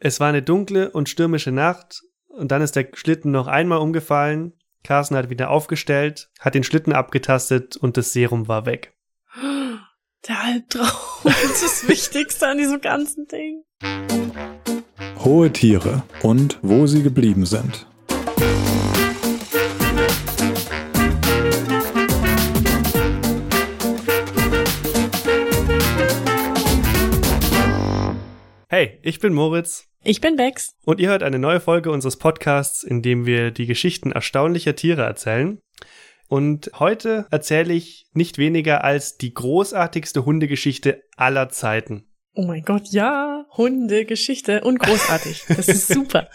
Es war eine dunkle und stürmische Nacht und dann ist der Schlitten noch einmal umgefallen. Carson hat wieder aufgestellt, hat den Schlitten abgetastet und das Serum war weg. Der Albtraum ist das Wichtigste an diesem ganzen Ding. Hohe Tiere und wo sie geblieben sind. Hey, ich bin Moritz. Ich bin Bex. Und ihr hört eine neue Folge unseres Podcasts, in dem wir die Geschichten erstaunlicher Tiere erzählen. Und heute erzähle ich nicht weniger als die großartigste Hundegeschichte aller Zeiten. Oh mein Gott, ja, Hundegeschichte und großartig. Das ist super.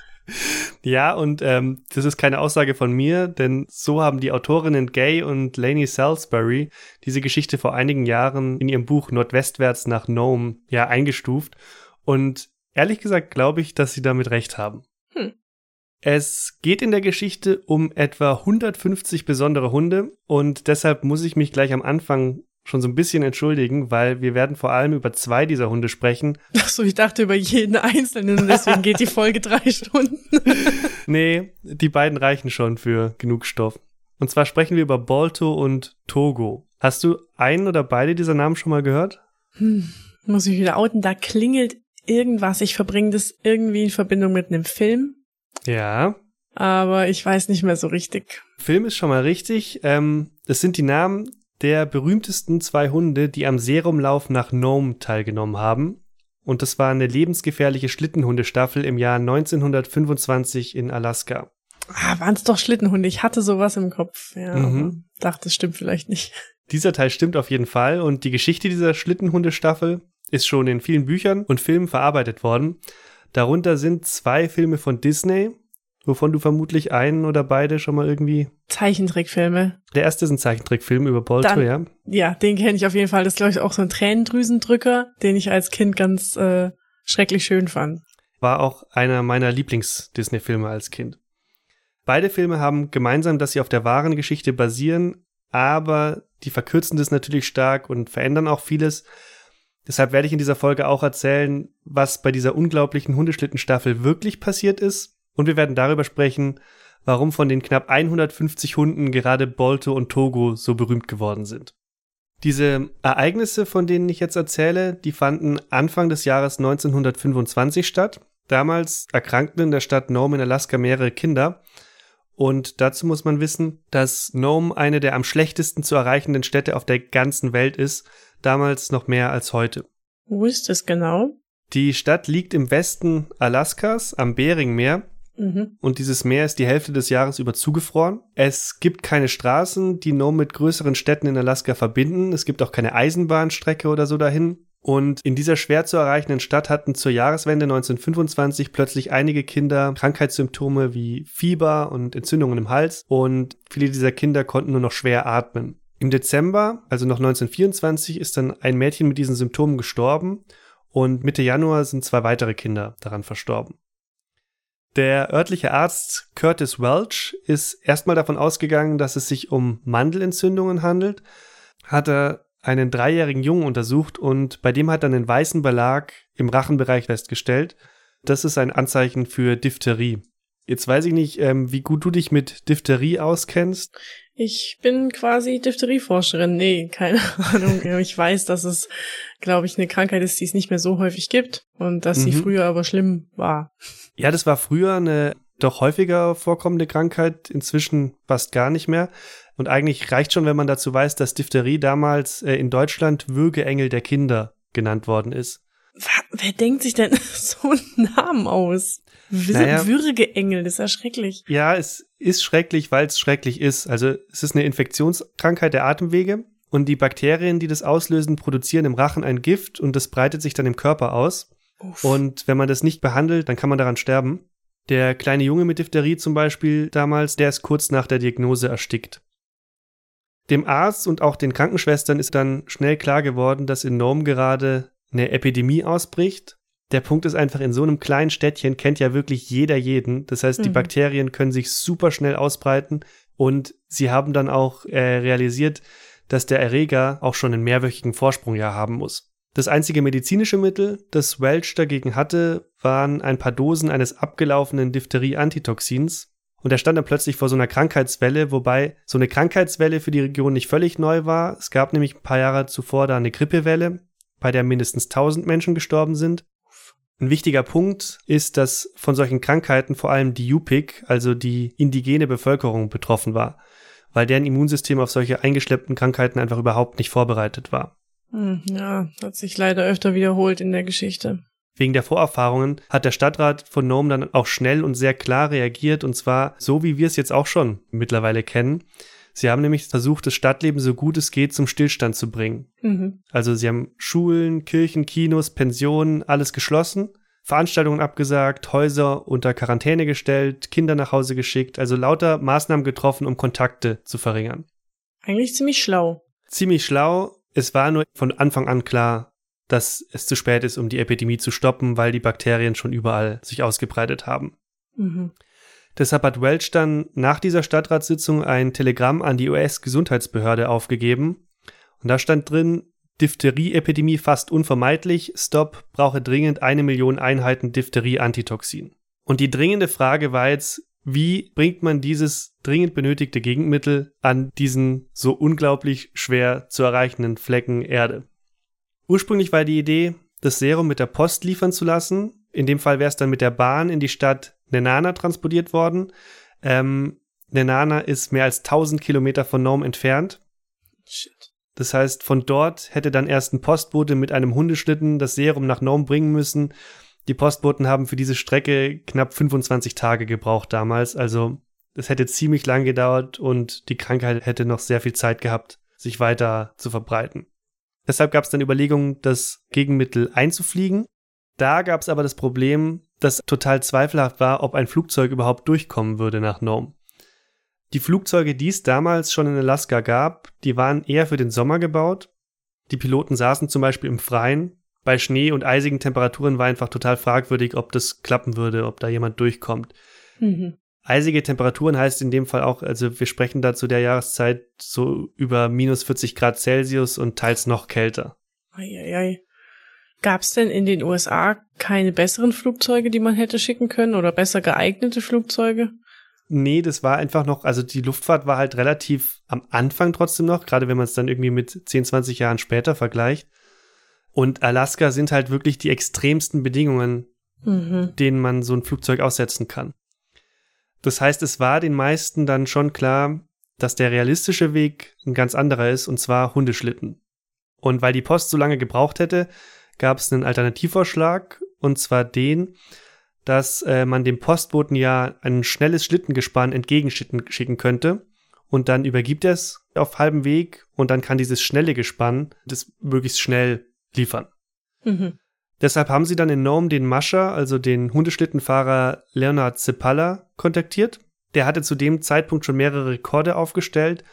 Ja, und ähm, das ist keine Aussage von mir, denn so haben die Autorinnen Gay und Lainey Salisbury diese Geschichte vor einigen Jahren in ihrem Buch Nordwestwärts nach Nome ja eingestuft. Und ehrlich gesagt glaube ich, dass sie damit recht haben. Hm. Es geht in der Geschichte um etwa 150 besondere Hunde und deshalb muss ich mich gleich am Anfang schon so ein bisschen entschuldigen, weil wir werden vor allem über zwei dieser Hunde sprechen. Ach so, ich dachte über jeden einzelnen und deswegen geht die Folge drei Stunden. nee, die beiden reichen schon für genug Stoff. Und zwar sprechen wir über Balto und Togo. Hast du einen oder beide dieser Namen schon mal gehört? Hm, muss ich wieder outen, da klingelt irgendwas. Ich verbringe das irgendwie in Verbindung mit einem Film. Ja. Aber ich weiß nicht mehr so richtig. Film ist schon mal richtig. Ähm, das sind die Namen der berühmtesten zwei Hunde, die am Serumlauf nach Nome teilgenommen haben. Und das war eine lebensgefährliche Schlittenhundestaffel im Jahr 1925 in Alaska. Ah, waren es doch Schlittenhunde. Ich hatte sowas im Kopf. Ja, mhm. dachte, das stimmt vielleicht nicht. Dieser Teil stimmt auf jeden Fall. Und die Geschichte dieser Schlittenhundestaffel ist schon in vielen Büchern und Filmen verarbeitet worden. Darunter sind zwei Filme von Disney, wovon du vermutlich einen oder beide schon mal irgendwie. Zeichentrickfilme. Der erste ist ein Zeichentrickfilm über Bolto, ja. Ja, den kenne ich auf jeden Fall. Das ist, glaube ich, auch so ein Tränendrüsendrücker, den ich als Kind ganz äh, schrecklich schön fand. War auch einer meiner Lieblings-Disney-Filme als Kind. Beide Filme haben gemeinsam, dass sie auf der wahren Geschichte basieren, aber die verkürzen das natürlich stark und verändern auch vieles. Deshalb werde ich in dieser Folge auch erzählen, was bei dieser unglaublichen Hundeschlittenstaffel wirklich passiert ist. Und wir werden darüber sprechen, warum von den knapp 150 Hunden gerade Bolto und Togo so berühmt geworden sind. Diese Ereignisse, von denen ich jetzt erzähle, die fanden Anfang des Jahres 1925 statt. Damals erkrankten in der Stadt Nome in Alaska mehrere Kinder. Und dazu muss man wissen, dass Nome eine der am schlechtesten zu erreichenden Städte auf der ganzen Welt ist, damals noch mehr als heute. Wo ist es genau? Die Stadt liegt im Westen Alaskas am Beringmeer Mhm. Und dieses Meer ist die Hälfte des Jahres über zugefroren. Es gibt keine Straßen, die Nome mit größeren Städten in Alaska verbinden. Es gibt auch keine Eisenbahnstrecke oder so dahin. Und in dieser schwer zu erreichenden Stadt hatten zur Jahreswende 1925 plötzlich einige Kinder Krankheitssymptome wie Fieber und Entzündungen im Hals und viele dieser Kinder konnten nur noch schwer atmen. Im Dezember, also noch 1924, ist dann ein Mädchen mit diesen Symptomen gestorben und Mitte Januar sind zwei weitere Kinder daran verstorben. Der örtliche Arzt Curtis Welch ist erstmal davon ausgegangen, dass es sich um Mandelentzündungen handelt, hat er einen dreijährigen Jungen untersucht und bei dem hat er einen weißen Belag im Rachenbereich festgestellt. Das ist ein Anzeichen für Diphtherie. Jetzt weiß ich nicht, ähm, wie gut du dich mit Diphtherie auskennst. Ich bin quasi Diphterieforscherin. Nee, keine Ahnung. Ich weiß, dass es, glaube ich, eine Krankheit ist, die es nicht mehr so häufig gibt und dass mhm. sie früher aber schlimm war. Ja, das war früher eine doch häufiger vorkommende Krankheit, inzwischen fast gar nicht mehr. Und eigentlich reicht schon, wenn man dazu weiß, dass Diphtherie damals äh, in Deutschland Würgeengel der Kinder genannt worden ist. Wer denkt sich denn so einen Namen aus? Naja, Würgeengel, das ist ja schrecklich. Ja, es ist schrecklich, weil es schrecklich ist. Also es ist eine Infektionskrankheit der Atemwege und die Bakterien, die das auslösen, produzieren im Rachen ein Gift und das breitet sich dann im Körper aus. Uff. Und wenn man das nicht behandelt, dann kann man daran sterben. Der kleine Junge mit Diphtherie zum Beispiel damals, der ist kurz nach der Diagnose erstickt. Dem Arzt und auch den Krankenschwestern ist dann schnell klar geworden, dass in Norm gerade eine Epidemie ausbricht der Punkt ist einfach, in so einem kleinen Städtchen kennt ja wirklich jeder jeden. Das heißt, die mhm. Bakterien können sich super schnell ausbreiten und sie haben dann auch äh, realisiert, dass der Erreger auch schon einen mehrwöchigen Vorsprung ja haben muss. Das einzige medizinische Mittel, das Welch dagegen hatte, waren ein paar Dosen eines abgelaufenen Diphtherie-Antitoxins. Und er stand dann plötzlich vor so einer Krankheitswelle, wobei so eine Krankheitswelle für die Region nicht völlig neu war. Es gab nämlich ein paar Jahre zuvor da eine Grippewelle, bei der mindestens 1000 Menschen gestorben sind. Ein wichtiger Punkt ist, dass von solchen Krankheiten vor allem die Yupik, also die indigene Bevölkerung, betroffen war, weil deren Immunsystem auf solche eingeschleppten Krankheiten einfach überhaupt nicht vorbereitet war. Hm, ja, hat sich leider öfter wiederholt in der Geschichte. Wegen der Vorerfahrungen hat der Stadtrat von Nome dann auch schnell und sehr klar reagiert und zwar so, wie wir es jetzt auch schon mittlerweile kennen. Sie haben nämlich versucht, das Stadtleben so gut es geht zum Stillstand zu bringen. Mhm. Also sie haben Schulen, Kirchen, Kinos, Pensionen, alles geschlossen, Veranstaltungen abgesagt, Häuser unter Quarantäne gestellt, Kinder nach Hause geschickt, also lauter Maßnahmen getroffen, um Kontakte zu verringern. Eigentlich ziemlich schlau. Ziemlich schlau. Es war nur von Anfang an klar, dass es zu spät ist, um die Epidemie zu stoppen, weil die Bakterien schon überall sich ausgebreitet haben. Mhm. Deshalb hat Welch dann nach dieser Stadtratssitzung ein Telegramm an die US-Gesundheitsbehörde aufgegeben. Und da stand drin, Diphtherie-Epidemie fast unvermeidlich, Stop brauche dringend eine Million Einheiten Diphtherie-Antitoxin. Und die dringende Frage war jetzt, wie bringt man dieses dringend benötigte Gegenmittel an diesen so unglaublich schwer zu erreichenden Flecken Erde? Ursprünglich war die Idee, das Serum mit der Post liefern zu lassen. In dem Fall wäre es dann mit der Bahn in die Stadt Nenana transportiert worden. Ähm, Nenana ist mehr als 1000 Kilometer von Nome entfernt. Shit. Das heißt, von dort hätte dann erst ein Postbote mit einem Hundeschlitten das Serum nach Nome bringen müssen. Die Postboten haben für diese Strecke knapp 25 Tage gebraucht damals. Also es hätte ziemlich lang gedauert und die Krankheit hätte noch sehr viel Zeit gehabt, sich weiter zu verbreiten. Deshalb gab es dann Überlegungen, das Gegenmittel einzufliegen. Da gab es aber das Problem, dass total zweifelhaft war, ob ein Flugzeug überhaupt durchkommen würde nach Nome. Die Flugzeuge, die es damals schon in Alaska gab, die waren eher für den Sommer gebaut. Die Piloten saßen zum Beispiel im Freien. Bei Schnee und eisigen Temperaturen war einfach total fragwürdig, ob das klappen würde, ob da jemand durchkommt. Mhm. Eisige Temperaturen heißt in dem Fall auch, also wir sprechen da zu der Jahreszeit so über minus 40 Grad Celsius und teils noch kälter. Eieiei. Gab es denn in den USA keine besseren Flugzeuge, die man hätte schicken können oder besser geeignete Flugzeuge? Nee, das war einfach noch, also die Luftfahrt war halt relativ am Anfang trotzdem noch, gerade wenn man es dann irgendwie mit 10, 20 Jahren später vergleicht. Und Alaska sind halt wirklich die extremsten Bedingungen, mhm. denen man so ein Flugzeug aussetzen kann. Das heißt, es war den meisten dann schon klar, dass der realistische Weg ein ganz anderer ist, und zwar Hundeschlitten. Und weil die Post so lange gebraucht hätte, gab es einen Alternativvorschlag, und zwar den, dass äh, man dem Postboten ja ein schnelles Schlittengespann entgegenschicken könnte und dann übergibt er es auf halbem Weg und dann kann dieses schnelle Gespann das möglichst schnell liefern. Mhm. Deshalb haben sie dann in Nome den Mascher, also den Hundeschlittenfahrer Leonard Zepalla, kontaktiert. Der hatte zu dem Zeitpunkt schon mehrere Rekorde aufgestellt.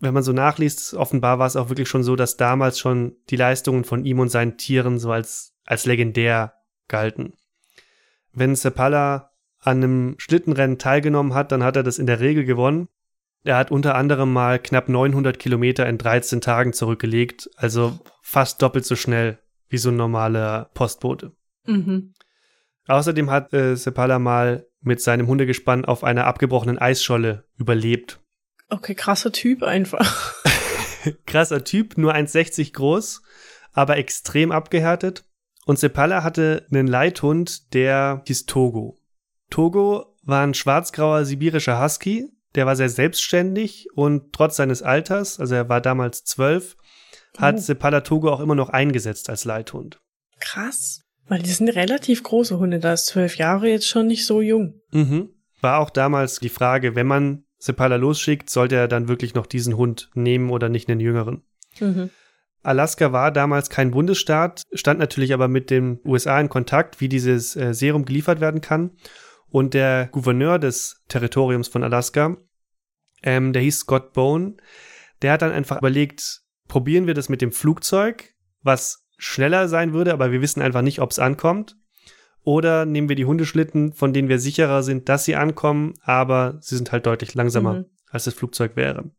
Wenn man so nachliest, offenbar war es auch wirklich schon so, dass damals schon die Leistungen von ihm und seinen Tieren so als, als legendär galten. Wenn Zepalla an einem Schlittenrennen teilgenommen hat, dann hat er das in der Regel gewonnen. Er hat unter anderem mal knapp 900 Kilometer in 13 Tagen zurückgelegt, also fast doppelt so schnell wie so ein normaler Postbote. Mhm. Außerdem hat äh, Sepala mal mit seinem Hundegespann auf einer abgebrochenen Eisscholle überlebt. Okay, krasser Typ einfach. krasser Typ, nur 1,60 groß, aber extrem abgehärtet. Und Sepala hatte einen Leithund, der hieß Togo. Togo war ein schwarzgrauer sibirischer Husky, der war sehr selbstständig und trotz seines Alters, also er war damals zwölf, hat oh. Sepala Togo auch immer noch eingesetzt als Leithund. Krass. Weil die sind relativ große Hunde, da ist zwölf Jahre jetzt schon nicht so jung. Mhm. War auch damals die Frage, wenn man Sepala losschickt, sollte er dann wirklich noch diesen Hund nehmen oder nicht einen jüngeren. Mhm. Alaska war damals kein Bundesstaat, stand natürlich aber mit den USA in Kontakt, wie dieses äh, Serum geliefert werden kann. Und der Gouverneur des Territoriums von Alaska, ähm, der hieß Scott Bone, der hat dann einfach überlegt, probieren wir das mit dem Flugzeug, was schneller sein würde, aber wir wissen einfach nicht, ob es ankommt. Oder nehmen wir die Hundeschlitten, von denen wir sicherer sind, dass sie ankommen, aber sie sind halt deutlich langsamer, mhm. als das Flugzeug wäre.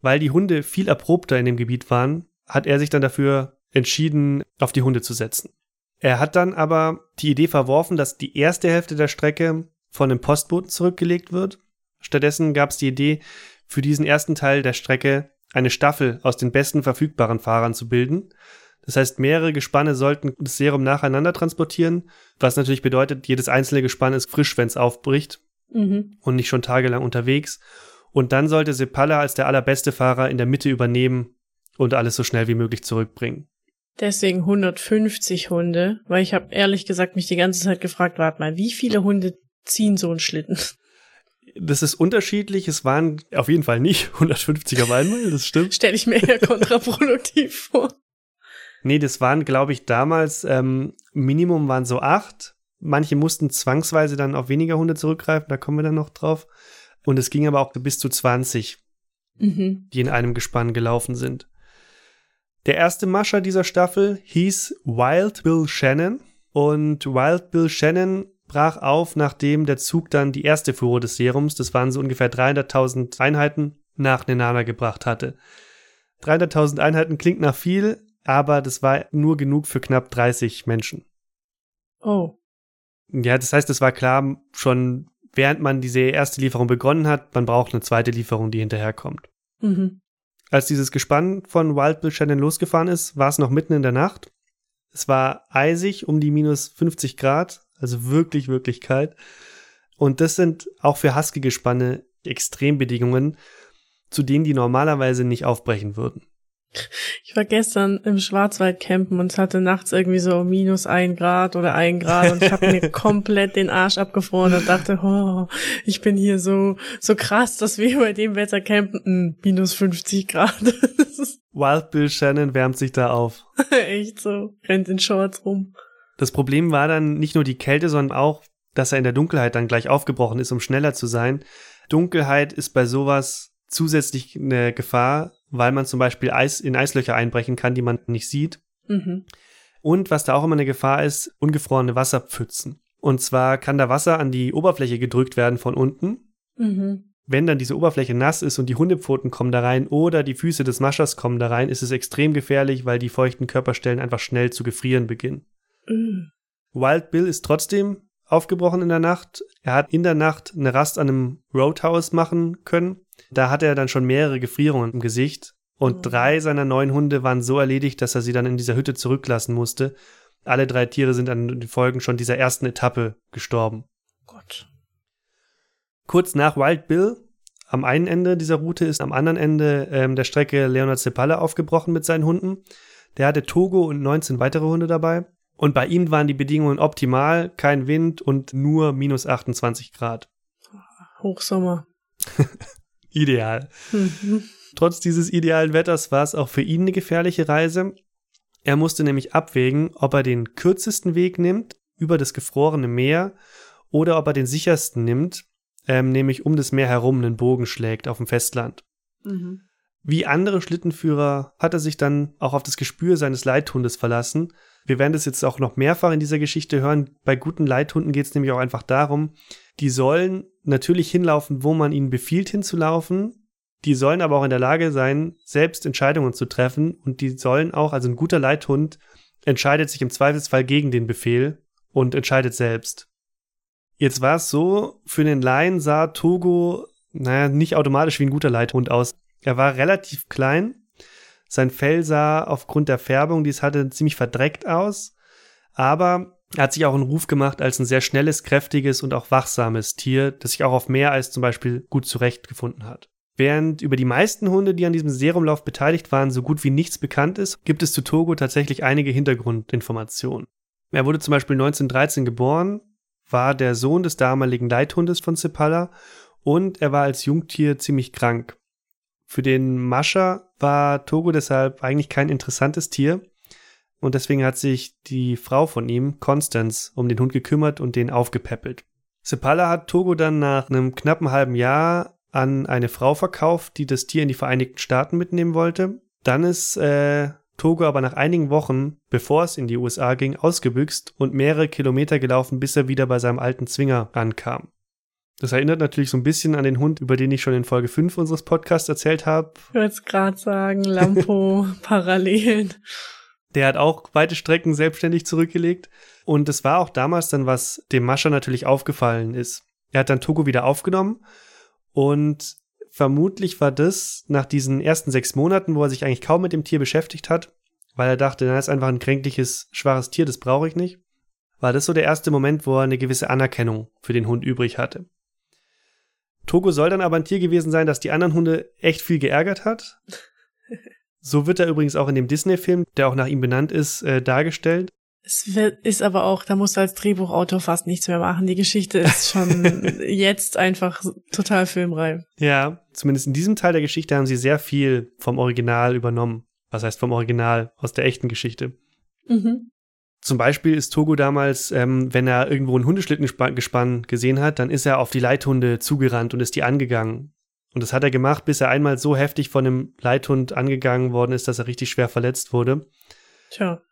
Weil die Hunde viel erprobter in dem Gebiet waren, hat er sich dann dafür entschieden, auf die Hunde zu setzen. Er hat dann aber die Idee verworfen, dass die erste Hälfte der Strecke von einem Postboten zurückgelegt wird. Stattdessen gab es die Idee, für diesen ersten Teil der Strecke eine Staffel aus den besten verfügbaren Fahrern zu bilden. Das heißt, mehrere Gespanne sollten das Serum nacheinander transportieren, was natürlich bedeutet, jedes einzelne Gespann ist frisch, wenn es aufbricht mhm. und nicht schon tagelang unterwegs. Und dann sollte Sepala als der allerbeste Fahrer in der Mitte übernehmen und alles so schnell wie möglich zurückbringen. Deswegen 150 Hunde, weil ich habe ehrlich gesagt mich die ganze Zeit gefragt, warte mal, wie viele Hunde ziehen so einen Schlitten? Das ist unterschiedlich. Es waren auf jeden Fall nicht 150 auf einmal, das stimmt. Stelle ich mir eher kontraproduktiv vor. Nee, das waren, glaube ich, damals, ähm, Minimum waren so acht. Manche mussten zwangsweise dann auf weniger Hunde zurückgreifen, da kommen wir dann noch drauf. Und es ging aber auch bis zu 20, mhm. die in einem Gespann gelaufen sind. Der erste Mascher dieser Staffel hieß Wild Bill Shannon. Und Wild Bill Shannon brach auf, nachdem der Zug dann die erste Fuhre des Serums, das waren so ungefähr 300.000 Einheiten, nach Nenana gebracht hatte. 300.000 Einheiten klingt nach viel, aber das war nur genug für knapp 30 Menschen. Oh. Ja, das heißt, es war klar schon, während man diese erste Lieferung begonnen hat, man braucht eine zweite Lieferung, die hinterherkommt. Mhm. Als dieses Gespann von Wild Bill Shannon losgefahren ist, war es noch mitten in der Nacht. Es war eisig um die minus 50 Grad, also wirklich, wirklich kalt. Und das sind auch für Husky-Gespanne Extrembedingungen, zu denen die normalerweise nicht aufbrechen würden. Ich war gestern im Schwarzwald campen und hatte nachts irgendwie so minus ein Grad oder ein Grad und ich habe mir komplett den Arsch abgefroren und dachte, oh, ich bin hier so so krass, dass wir bei dem Wetter campen. Hm, minus 50 Grad. Wild Bill Shannon wärmt sich da auf. Echt so, rennt in Shorts rum. Das Problem war dann nicht nur die Kälte, sondern auch, dass er in der Dunkelheit dann gleich aufgebrochen ist, um schneller zu sein. Dunkelheit ist bei sowas zusätzlich eine Gefahr, weil man zum Beispiel Eis in Eislöcher einbrechen kann, die man nicht sieht. Mhm. Und was da auch immer eine Gefahr ist, ungefrorene Wasserpfützen. Und zwar kann da Wasser an die Oberfläche gedrückt werden von unten. Mhm. Wenn dann diese Oberfläche nass ist und die Hundepfoten kommen da rein oder die Füße des Maschers kommen da rein, ist es extrem gefährlich, weil die feuchten Körperstellen einfach schnell zu gefrieren beginnen. Mhm. Wild Bill ist trotzdem aufgebrochen in der Nacht. Er hat in der Nacht eine Rast an einem Roadhouse machen können da hatte er dann schon mehrere Gefrierungen im Gesicht und mhm. drei seiner neun Hunde waren so erledigt, dass er sie dann in dieser Hütte zurücklassen musste. Alle drei Tiere sind an den Folgen schon dieser ersten Etappe gestorben. Gott. Kurz nach Wild Bill, am einen Ende dieser Route, ist am anderen Ende ähm, der Strecke Leonard Cepalla aufgebrochen mit seinen Hunden. Der hatte Togo und 19 weitere Hunde dabei. Und bei ihm waren die Bedingungen optimal, kein Wind und nur minus 28 Grad. Hochsommer. ideal. Mhm. Trotz dieses idealen Wetters war es auch für ihn eine gefährliche Reise. Er musste nämlich abwägen, ob er den kürzesten Weg nimmt über das gefrorene Meer oder ob er den sichersten nimmt, ähm, nämlich um das Meer herum einen Bogen schlägt auf dem Festland. Mhm. Wie andere Schlittenführer hat er sich dann auch auf das Gespür seines Leithundes verlassen. Wir werden das jetzt auch noch mehrfach in dieser Geschichte hören. Bei guten Leithunden geht es nämlich auch einfach darum, die sollen natürlich hinlaufen, wo man ihnen befiehlt hinzulaufen. Die sollen aber auch in der Lage sein, selbst Entscheidungen zu treffen. Und die sollen auch, also ein guter Leithund entscheidet sich im Zweifelsfall gegen den Befehl und entscheidet selbst. Jetzt war es so, für den Laien sah Togo, naja, nicht automatisch wie ein guter Leithund aus. Er war relativ klein. Sein Fell sah aufgrund der Färbung, die es hatte, ziemlich verdreckt aus. Aber er hat sich auch einen Ruf gemacht als ein sehr schnelles, kräftiges und auch wachsames Tier, das sich auch auf mehr als zum Beispiel gut zurechtgefunden hat. Während über die meisten Hunde, die an diesem Serumlauf beteiligt waren, so gut wie nichts bekannt ist, gibt es zu Togo tatsächlich einige Hintergrundinformationen. Er wurde zum Beispiel 1913 geboren, war der Sohn des damaligen Leithundes von Cepala und er war als Jungtier ziemlich krank. Für den Mascher war Togo deshalb eigentlich kein interessantes Tier, und deswegen hat sich die Frau von ihm, Constance, um den Hund gekümmert und den aufgepäppelt. Sepala hat Togo dann nach einem knappen halben Jahr an eine Frau verkauft, die das Tier in die Vereinigten Staaten mitnehmen wollte. Dann ist äh, Togo aber nach einigen Wochen, bevor es in die USA ging, ausgebüxt und mehrere Kilometer gelaufen, bis er wieder bei seinem alten Zwinger ankam. Das erinnert natürlich so ein bisschen an den Hund, über den ich schon in Folge 5 unseres Podcasts erzählt habe. Ich würde es gerade sagen, Lampo, Parallelen. Der hat auch weite Strecken selbstständig zurückgelegt. Und es war auch damals dann, was dem Mascher natürlich aufgefallen ist. Er hat dann Togo wieder aufgenommen und vermutlich war das nach diesen ersten sechs Monaten, wo er sich eigentlich kaum mit dem Tier beschäftigt hat, weil er dachte, das ist einfach ein kränkliches, schwaches Tier, das brauche ich nicht, war das so der erste Moment, wo er eine gewisse Anerkennung für den Hund übrig hatte. Togo soll dann aber ein Tier gewesen sein, das die anderen Hunde echt viel geärgert hat. So wird er übrigens auch in dem Disney-Film, der auch nach ihm benannt ist, äh, dargestellt. Es wird, ist aber auch, da musst du als Drehbuchautor fast nichts mehr machen. Die Geschichte ist schon jetzt einfach total filmreif. Ja, zumindest in diesem Teil der Geschichte haben sie sehr viel vom Original übernommen. Was heißt vom Original? Aus der echten Geschichte. Mhm. Zum Beispiel ist Togo damals, ähm, wenn er irgendwo ein Hundeschlittengespann gesehen hat, dann ist er auf die Leithunde zugerannt und ist die angegangen. Und das hat er gemacht, bis er einmal so heftig von einem Leithund angegangen worden ist, dass er richtig schwer verletzt wurde. Tja.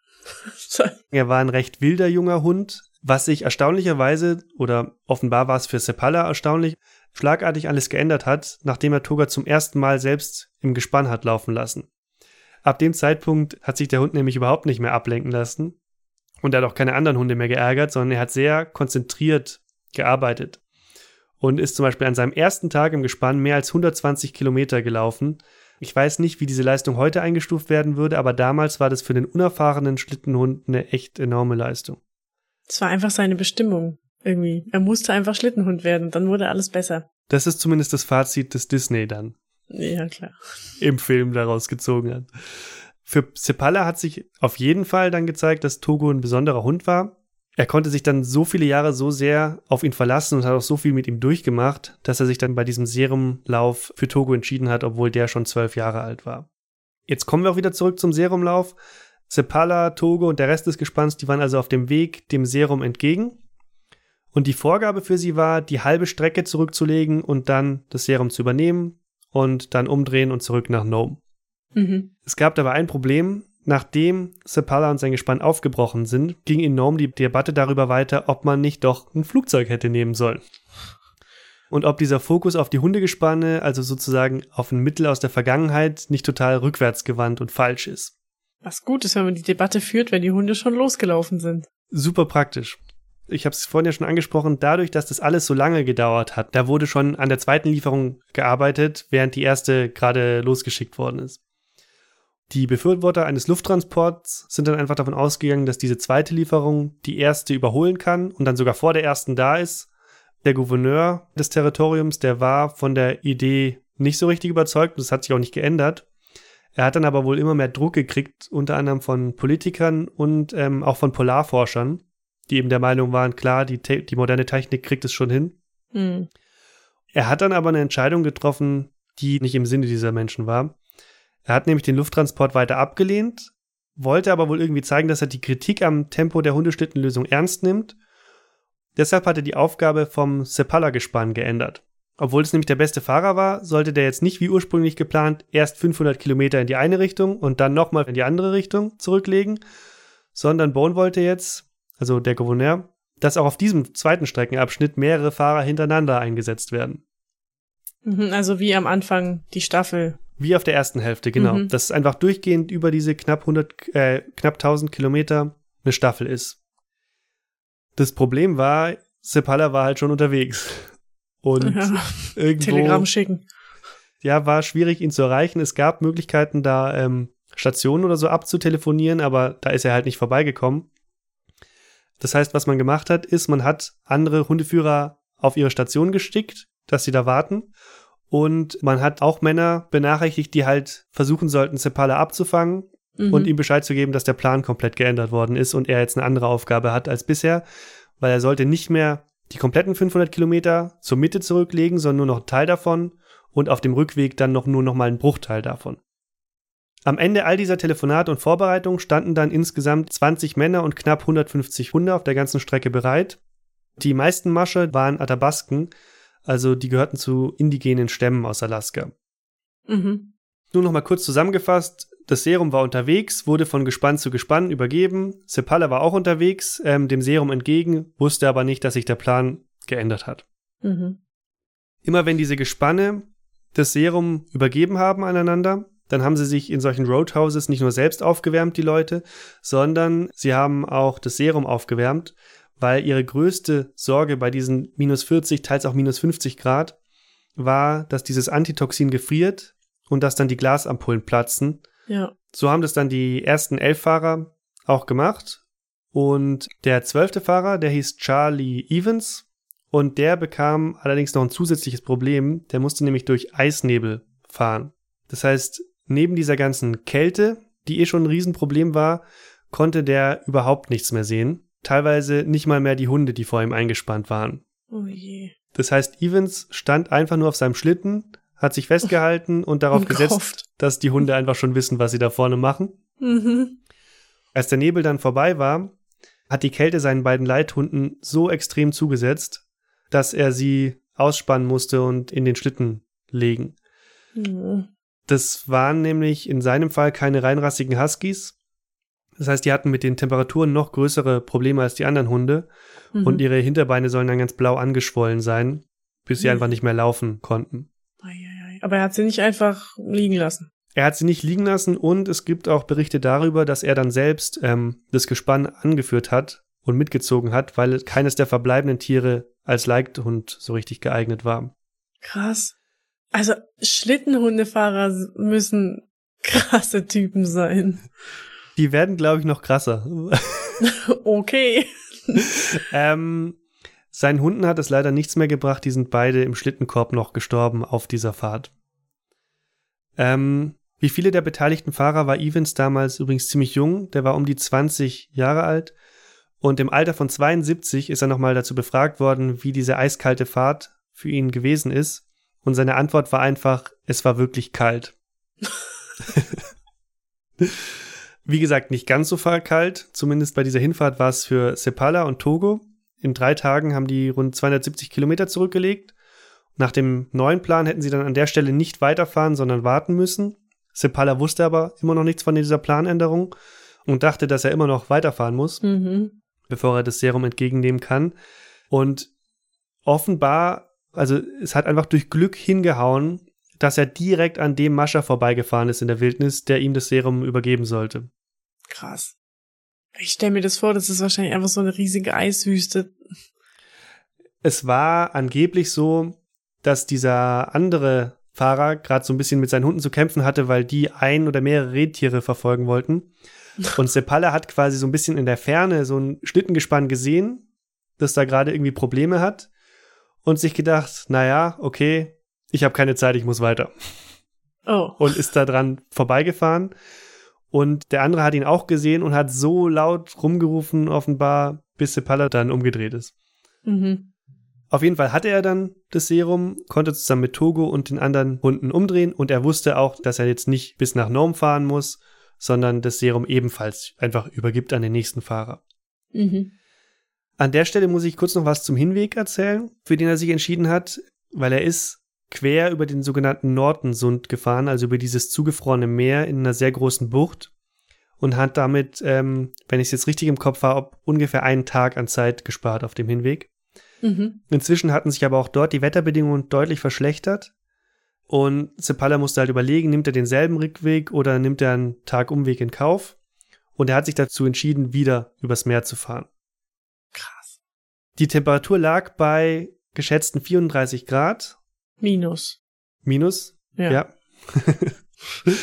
er war ein recht wilder junger Hund, was sich erstaunlicherweise, oder offenbar war es für Sepala erstaunlich, schlagartig alles geändert hat, nachdem er Toga zum ersten Mal selbst im Gespann hat laufen lassen. Ab dem Zeitpunkt hat sich der Hund nämlich überhaupt nicht mehr ablenken lassen und er hat auch keine anderen Hunde mehr geärgert, sondern er hat sehr konzentriert gearbeitet und ist zum Beispiel an seinem ersten Tag im Gespann mehr als 120 Kilometer gelaufen, ich weiß nicht, wie diese Leistung heute eingestuft werden würde, aber damals war das für den unerfahrenen Schlittenhund eine echt enorme Leistung. Es war einfach seine Bestimmung irgendwie. Er musste einfach Schlittenhund werden, dann wurde alles besser. Das ist zumindest das Fazit des Disney dann. Ja, klar. Im Film daraus gezogen hat. Für Sepala hat sich auf jeden Fall dann gezeigt, dass Togo ein besonderer Hund war er konnte sich dann so viele Jahre so sehr auf ihn verlassen und hat auch so viel mit ihm durchgemacht, dass er sich dann bei diesem Serumlauf für Togo entschieden hat, obwohl der schon zwölf Jahre alt war. Jetzt kommen wir auch wieder zurück zum Serumlauf. Sepala, Togo und der Rest des Gespanns, die waren also auf dem Weg dem Serum entgegen. Und die Vorgabe für sie war, die halbe Strecke zurückzulegen und dann das Serum zu übernehmen und dann umdrehen und zurück nach Nome. Mhm. Es gab dabei ein Problem. Nachdem Sepala und sein Gespann aufgebrochen sind, ging in Nome die Debatte darüber weiter, ob man nicht doch ein Flugzeug hätte nehmen sollen. Und ob dieser Fokus auf die Hundegespanne, also sozusagen auf ein Mittel aus der Vergangenheit, nicht total rückwärtsgewandt und falsch ist. Was gut ist, wenn man die Debatte führt, wenn die Hunde schon losgelaufen sind. Super praktisch. Ich habe es vorhin ja schon angesprochen, dadurch, dass das alles so lange gedauert hat, da wurde schon an der zweiten Lieferung gearbeitet, während die erste gerade losgeschickt worden ist. Die Befürworter eines Lufttransports sind dann einfach davon ausgegangen, dass diese zweite Lieferung die erste überholen kann und dann sogar vor der ersten da ist. Der Gouverneur des Territoriums, der war von der Idee nicht so richtig überzeugt und das hat sich auch nicht geändert. Er hat dann aber wohl immer mehr Druck gekriegt, unter anderem von Politikern und ähm, auch von Polarforschern, die eben der Meinung waren, klar, die, die moderne Technik kriegt es schon hin. Mhm. Er hat dann aber eine Entscheidung getroffen, die nicht im Sinne dieser Menschen war. Er hat nämlich den Lufttransport weiter abgelehnt, wollte aber wohl irgendwie zeigen, dass er die Kritik am Tempo der Hundeschlittenlösung ernst nimmt. Deshalb hat er die Aufgabe vom Sepala-Gespann geändert. Obwohl es nämlich der beste Fahrer war, sollte der jetzt nicht wie ursprünglich geplant erst 500 Kilometer in die eine Richtung und dann nochmal in die andere Richtung zurücklegen, sondern Bone wollte jetzt, also der Gouverneur, dass auch auf diesem zweiten Streckenabschnitt mehrere Fahrer hintereinander eingesetzt werden. Mhm, also wie am Anfang die Staffel wie auf der ersten Hälfte, genau. Mhm. Dass es einfach durchgehend über diese knapp 100, äh, knapp 1000 Kilometer eine Staffel ist. Das Problem war, Sepala war halt schon unterwegs. Und ja. irgendwo. Telegramm schicken. Ja, war schwierig, ihn zu erreichen. Es gab Möglichkeiten, da ähm, Stationen oder so abzutelefonieren, aber da ist er halt nicht vorbeigekommen. Das heißt, was man gemacht hat, ist, man hat andere Hundeführer auf ihre Station gestickt, dass sie da warten und man hat auch Männer benachrichtigt, die halt versuchen sollten, Sepala abzufangen mhm. und ihm Bescheid zu geben, dass der Plan komplett geändert worden ist und er jetzt eine andere Aufgabe hat als bisher, weil er sollte nicht mehr die kompletten 500 Kilometer zur Mitte zurücklegen, sondern nur noch einen Teil davon und auf dem Rückweg dann noch nur noch mal einen Bruchteil davon. Am Ende all dieser Telefonate und Vorbereitungen standen dann insgesamt 20 Männer und knapp 150 Hunde auf der ganzen Strecke bereit. Die meisten Masche waren Atabasken, also die gehörten zu indigenen Stämmen aus Alaska. Mhm. Nur noch mal kurz zusammengefasst. Das Serum war unterwegs, wurde von Gespann zu Gespann übergeben. Sepala war auch unterwegs, ähm, dem Serum entgegen, wusste aber nicht, dass sich der Plan geändert hat. Mhm. Immer wenn diese Gespanne das Serum übergeben haben aneinander, dann haben sie sich in solchen Roadhouses nicht nur selbst aufgewärmt, die Leute, sondern sie haben auch das Serum aufgewärmt, weil ihre größte Sorge bei diesen minus 40, teils auch minus 50 Grad war, dass dieses Antitoxin gefriert und dass dann die Glasampullen platzen. Ja. So haben das dann die ersten elf Fahrer auch gemacht. Und der zwölfte Fahrer, der hieß Charlie Evans. Und der bekam allerdings noch ein zusätzliches Problem. Der musste nämlich durch Eisnebel fahren. Das heißt, neben dieser ganzen Kälte, die eh schon ein Riesenproblem war, konnte der überhaupt nichts mehr sehen. Teilweise nicht mal mehr die Hunde, die vor ihm eingespannt waren. Oh je. Das heißt, Evans stand einfach nur auf seinem Schlitten, hat sich festgehalten und darauf Und gesetzt, dass die Hunde einfach schon wissen, was sie da vorne machen. Mhm. Als der Nebel dann vorbei war, hat die Kälte seinen beiden Leithunden so extrem zugesetzt, dass er sie ausspannen musste und in den Schlitten legen. Mhm. Das waren nämlich in seinem Fall keine reinrassigen Huskies. Das heißt, die hatten mit den Temperaturen noch größere Probleme als die anderen Hunde Mhm. und ihre Hinterbeine sollen dann ganz blau angeschwollen sein, bis sie Mhm. einfach nicht mehr laufen konnten. Aber er hat sie nicht einfach liegen lassen. Er hat sie nicht liegen lassen und es gibt auch Berichte darüber, dass er dann selbst ähm, das Gespann angeführt hat und mitgezogen hat, weil keines der verbleibenden Tiere als Leithund so richtig geeignet war. Krass. Also Schlittenhundefahrer müssen krasse Typen sein. Die werden, glaube ich, noch krasser. Okay. ähm, seinen Hunden hat es leider nichts mehr gebracht, die sind beide im Schlittenkorb noch gestorben auf dieser Fahrt. Ähm, wie viele der beteiligten Fahrer war Evans damals übrigens ziemlich jung, der war um die 20 Jahre alt und im Alter von 72 ist er nochmal dazu befragt worden, wie diese eiskalte Fahrt für ihn gewesen ist und seine Antwort war einfach, es war wirklich kalt. Wie gesagt, nicht ganz so kalt. Zumindest bei dieser Hinfahrt war es für Sepala und Togo. In drei Tagen haben die rund 270 Kilometer zurückgelegt. Nach dem neuen Plan hätten sie dann an der Stelle nicht weiterfahren, sondern warten müssen. Sepala wusste aber immer noch nichts von dieser Planänderung und dachte, dass er immer noch weiterfahren muss, Mhm. bevor er das Serum entgegennehmen kann. Und offenbar, also es hat einfach durch Glück hingehauen, dass er direkt an dem Mascher vorbeigefahren ist in der Wildnis, der ihm das Serum übergeben sollte. Krass. Ich stelle mir das vor, das ist wahrscheinlich einfach so eine riesige Eiswüste. Es war angeblich so, dass dieser andere Fahrer gerade so ein bisschen mit seinen Hunden zu kämpfen hatte, weil die ein oder mehrere Rentiere verfolgen wollten. Und Sepala hat quasi so ein bisschen in der Ferne so ein Schlittengespann gesehen, das da gerade irgendwie Probleme hat und sich gedacht, naja, okay, ich habe keine Zeit, ich muss weiter. Oh. Und ist da dran vorbeigefahren. Und der andere hat ihn auch gesehen und hat so laut rumgerufen, offenbar, bis Sepala dann umgedreht ist. Mhm. Auf jeden Fall hatte er dann das Serum, konnte zusammen mit Togo und den anderen Hunden umdrehen und er wusste auch, dass er jetzt nicht bis nach Nome fahren muss, sondern das Serum ebenfalls einfach übergibt an den nächsten Fahrer. Mhm. An der Stelle muss ich kurz noch was zum Hinweg erzählen, für den er sich entschieden hat, weil er ist quer über den sogenannten Nortensund gefahren, also über dieses zugefrorene Meer in einer sehr großen Bucht und hat damit, ähm, wenn ich es jetzt richtig im Kopf habe, ungefähr einen Tag an Zeit gespart auf dem Hinweg. Mhm. Inzwischen hatten sich aber auch dort die Wetterbedingungen deutlich verschlechtert. Und Sepala musste halt überlegen, nimmt er denselben Rückweg oder nimmt er einen Tagumweg in Kauf. Und er hat sich dazu entschieden, wieder übers Meer zu fahren. Krass. Die Temperatur lag bei geschätzten 34 Grad. Minus. Minus. Ja. Ja.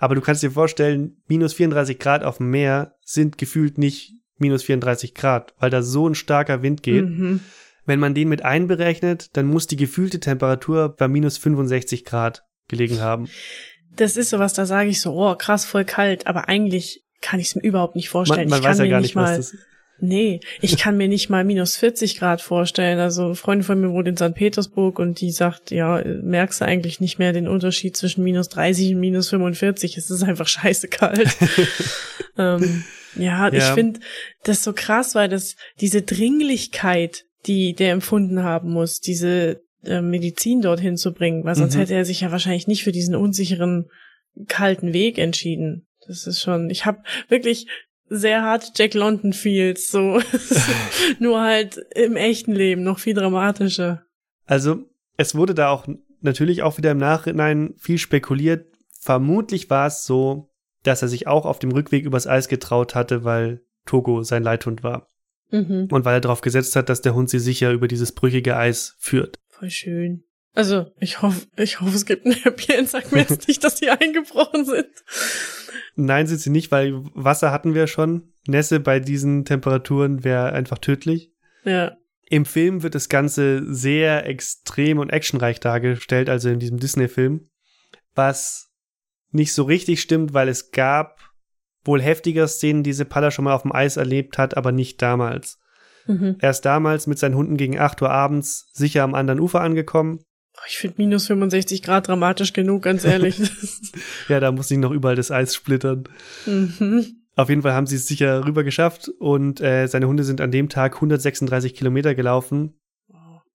aber du kannst dir vorstellen, minus 34 Grad auf dem Meer sind gefühlt nicht minus 34 Grad, weil da so ein starker Wind geht. Mhm. Wenn man den mit einberechnet, dann muss die gefühlte Temperatur bei minus 65 Grad gelegen haben. Das ist sowas, da sage ich so, oh, krass, voll kalt, aber eigentlich kann ich es mir überhaupt nicht vorstellen. Man, man ich kann weiß ja gar nicht nicht, was mal, das Nee, ich kann mir nicht mal minus 40 Grad vorstellen. Also eine Freundin von mir wohnt in St. Petersburg und die sagt, ja, merkst du eigentlich nicht mehr den Unterschied zwischen minus 30 und minus 45. Es ist einfach scheiße kalt. ähm, ja, ich Ja. finde das so krass, weil das diese Dringlichkeit, die der empfunden haben muss, diese äh, Medizin dorthin zu bringen, weil sonst Mhm. hätte er sich ja wahrscheinlich nicht für diesen unsicheren kalten Weg entschieden. Das ist schon, ich habe wirklich sehr hart Jack London Feels, so nur halt im echten Leben noch viel dramatischer. Also, es wurde da auch natürlich auch wieder im Nachhinein viel spekuliert, Vermutlich war es so, dass er sich auch auf dem Rückweg übers Eis getraut hatte, weil Togo sein Leithund war. Mhm. Und weil er darauf gesetzt hat, dass der Hund sie sicher über dieses brüchige Eis führt. Voll schön. Also, ich hoffe, ich hoffe, es gibt ein Happy End. Sag mir jetzt nicht, dass die eingebrochen sind. Nein, sind sie nicht, weil Wasser hatten wir schon. Nässe bei diesen Temperaturen wäre einfach tödlich. Ja. Im Film wird das Ganze sehr extrem und actionreich dargestellt, also in diesem Disney-Film, was nicht so richtig stimmt, weil es gab wohl heftiger Szenen, die Sepala schon mal auf dem Eis erlebt hat, aber nicht damals. Mhm. Er ist damals mit seinen Hunden gegen 8 Uhr abends sicher am anderen Ufer angekommen. Ich finde minus 65 Grad dramatisch genug, ganz ehrlich. ja, da muss ich noch überall das Eis splittern. Mhm. Auf jeden Fall haben sie es sicher rüber geschafft und äh, seine Hunde sind an dem Tag 136 Kilometer gelaufen.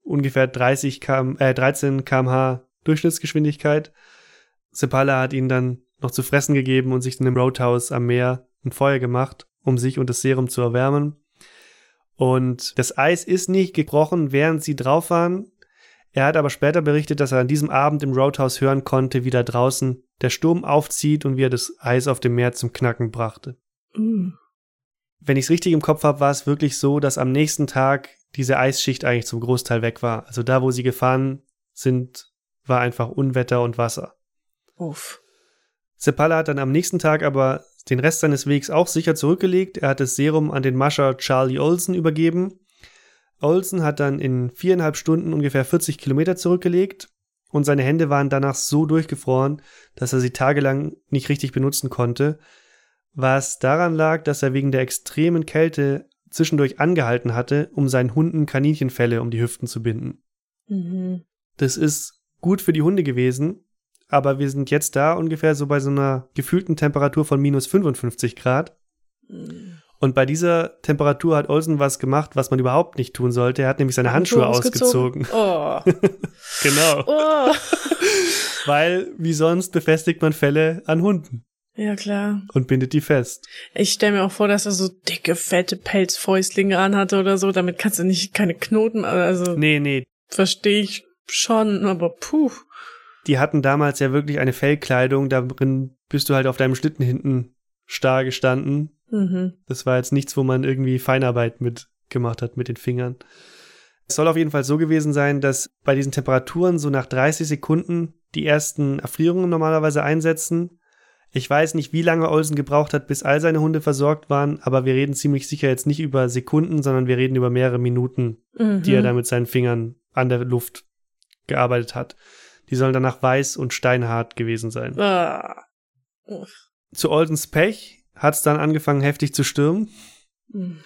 Ungefähr 30 km, äh, 13 kmh Durchschnittsgeschwindigkeit. Sepala hat ihnen dann noch zu fressen gegeben und sich in einem Roadhouse am Meer ein Feuer gemacht, um sich und das Serum zu erwärmen. Und das Eis ist nicht gebrochen, während sie drauf waren. Er hat aber später berichtet, dass er an diesem Abend im Roadhouse hören konnte, wie da draußen der Sturm aufzieht und wie er das Eis auf dem Meer zum Knacken brachte. Mm. Wenn ich es richtig im Kopf habe, war es wirklich so, dass am nächsten Tag diese Eisschicht eigentlich zum Großteil weg war. Also da, wo sie gefahren sind, war einfach Unwetter und Wasser. Uff. Sepala hat dann am nächsten Tag aber den Rest seines Wegs auch sicher zurückgelegt. Er hat das Serum an den Mascher Charlie Olsen übergeben. Olsen hat dann in viereinhalb Stunden ungefähr 40 Kilometer zurückgelegt und seine Hände waren danach so durchgefroren, dass er sie tagelang nicht richtig benutzen konnte, was daran lag, dass er wegen der extremen Kälte zwischendurch angehalten hatte, um seinen Hunden Kaninchenfälle um die Hüften zu binden. Mhm. Das ist gut für die Hunde gewesen, aber wir sind jetzt da ungefähr so bei so einer gefühlten Temperatur von minus 55 Grad. Mhm. Und bei dieser Temperatur hat Olsen was gemacht, was man überhaupt nicht tun sollte. Er hat nämlich seine Handschuhe, ausgezogen. Oh. genau. Oh. Weil, wie sonst, befestigt man Felle an Hunden. Ja, klar. Und bindet die fest. Ich stelle mir auch vor, dass er so dicke, fette Pelzfäustlinge anhatte oder so. Damit kannst du nicht keine Knoten, also. Nee, nee. Verstehe ich schon, aber puh die hatten damals ja wirklich eine Fellkleidung, darin bist du halt auf deinem Schlitten hinten starr gestanden. Mhm. Das war jetzt nichts, wo man irgendwie Feinarbeit mitgemacht hat mit den Fingern. Es soll auf jeden Fall so gewesen sein, dass bei diesen Temperaturen so nach 30 Sekunden die ersten Erfrierungen normalerweise einsetzen. Ich weiß nicht, wie lange Olsen gebraucht hat, bis all seine Hunde versorgt waren, aber wir reden ziemlich sicher jetzt nicht über Sekunden, sondern wir reden über mehrere Minuten, mhm. die er da mit seinen Fingern an der Luft gearbeitet hat. Die sollen danach weiß und steinhart gewesen sein. Ah. Zu Oldens Pech hat es dann angefangen heftig zu stürmen. Mhm.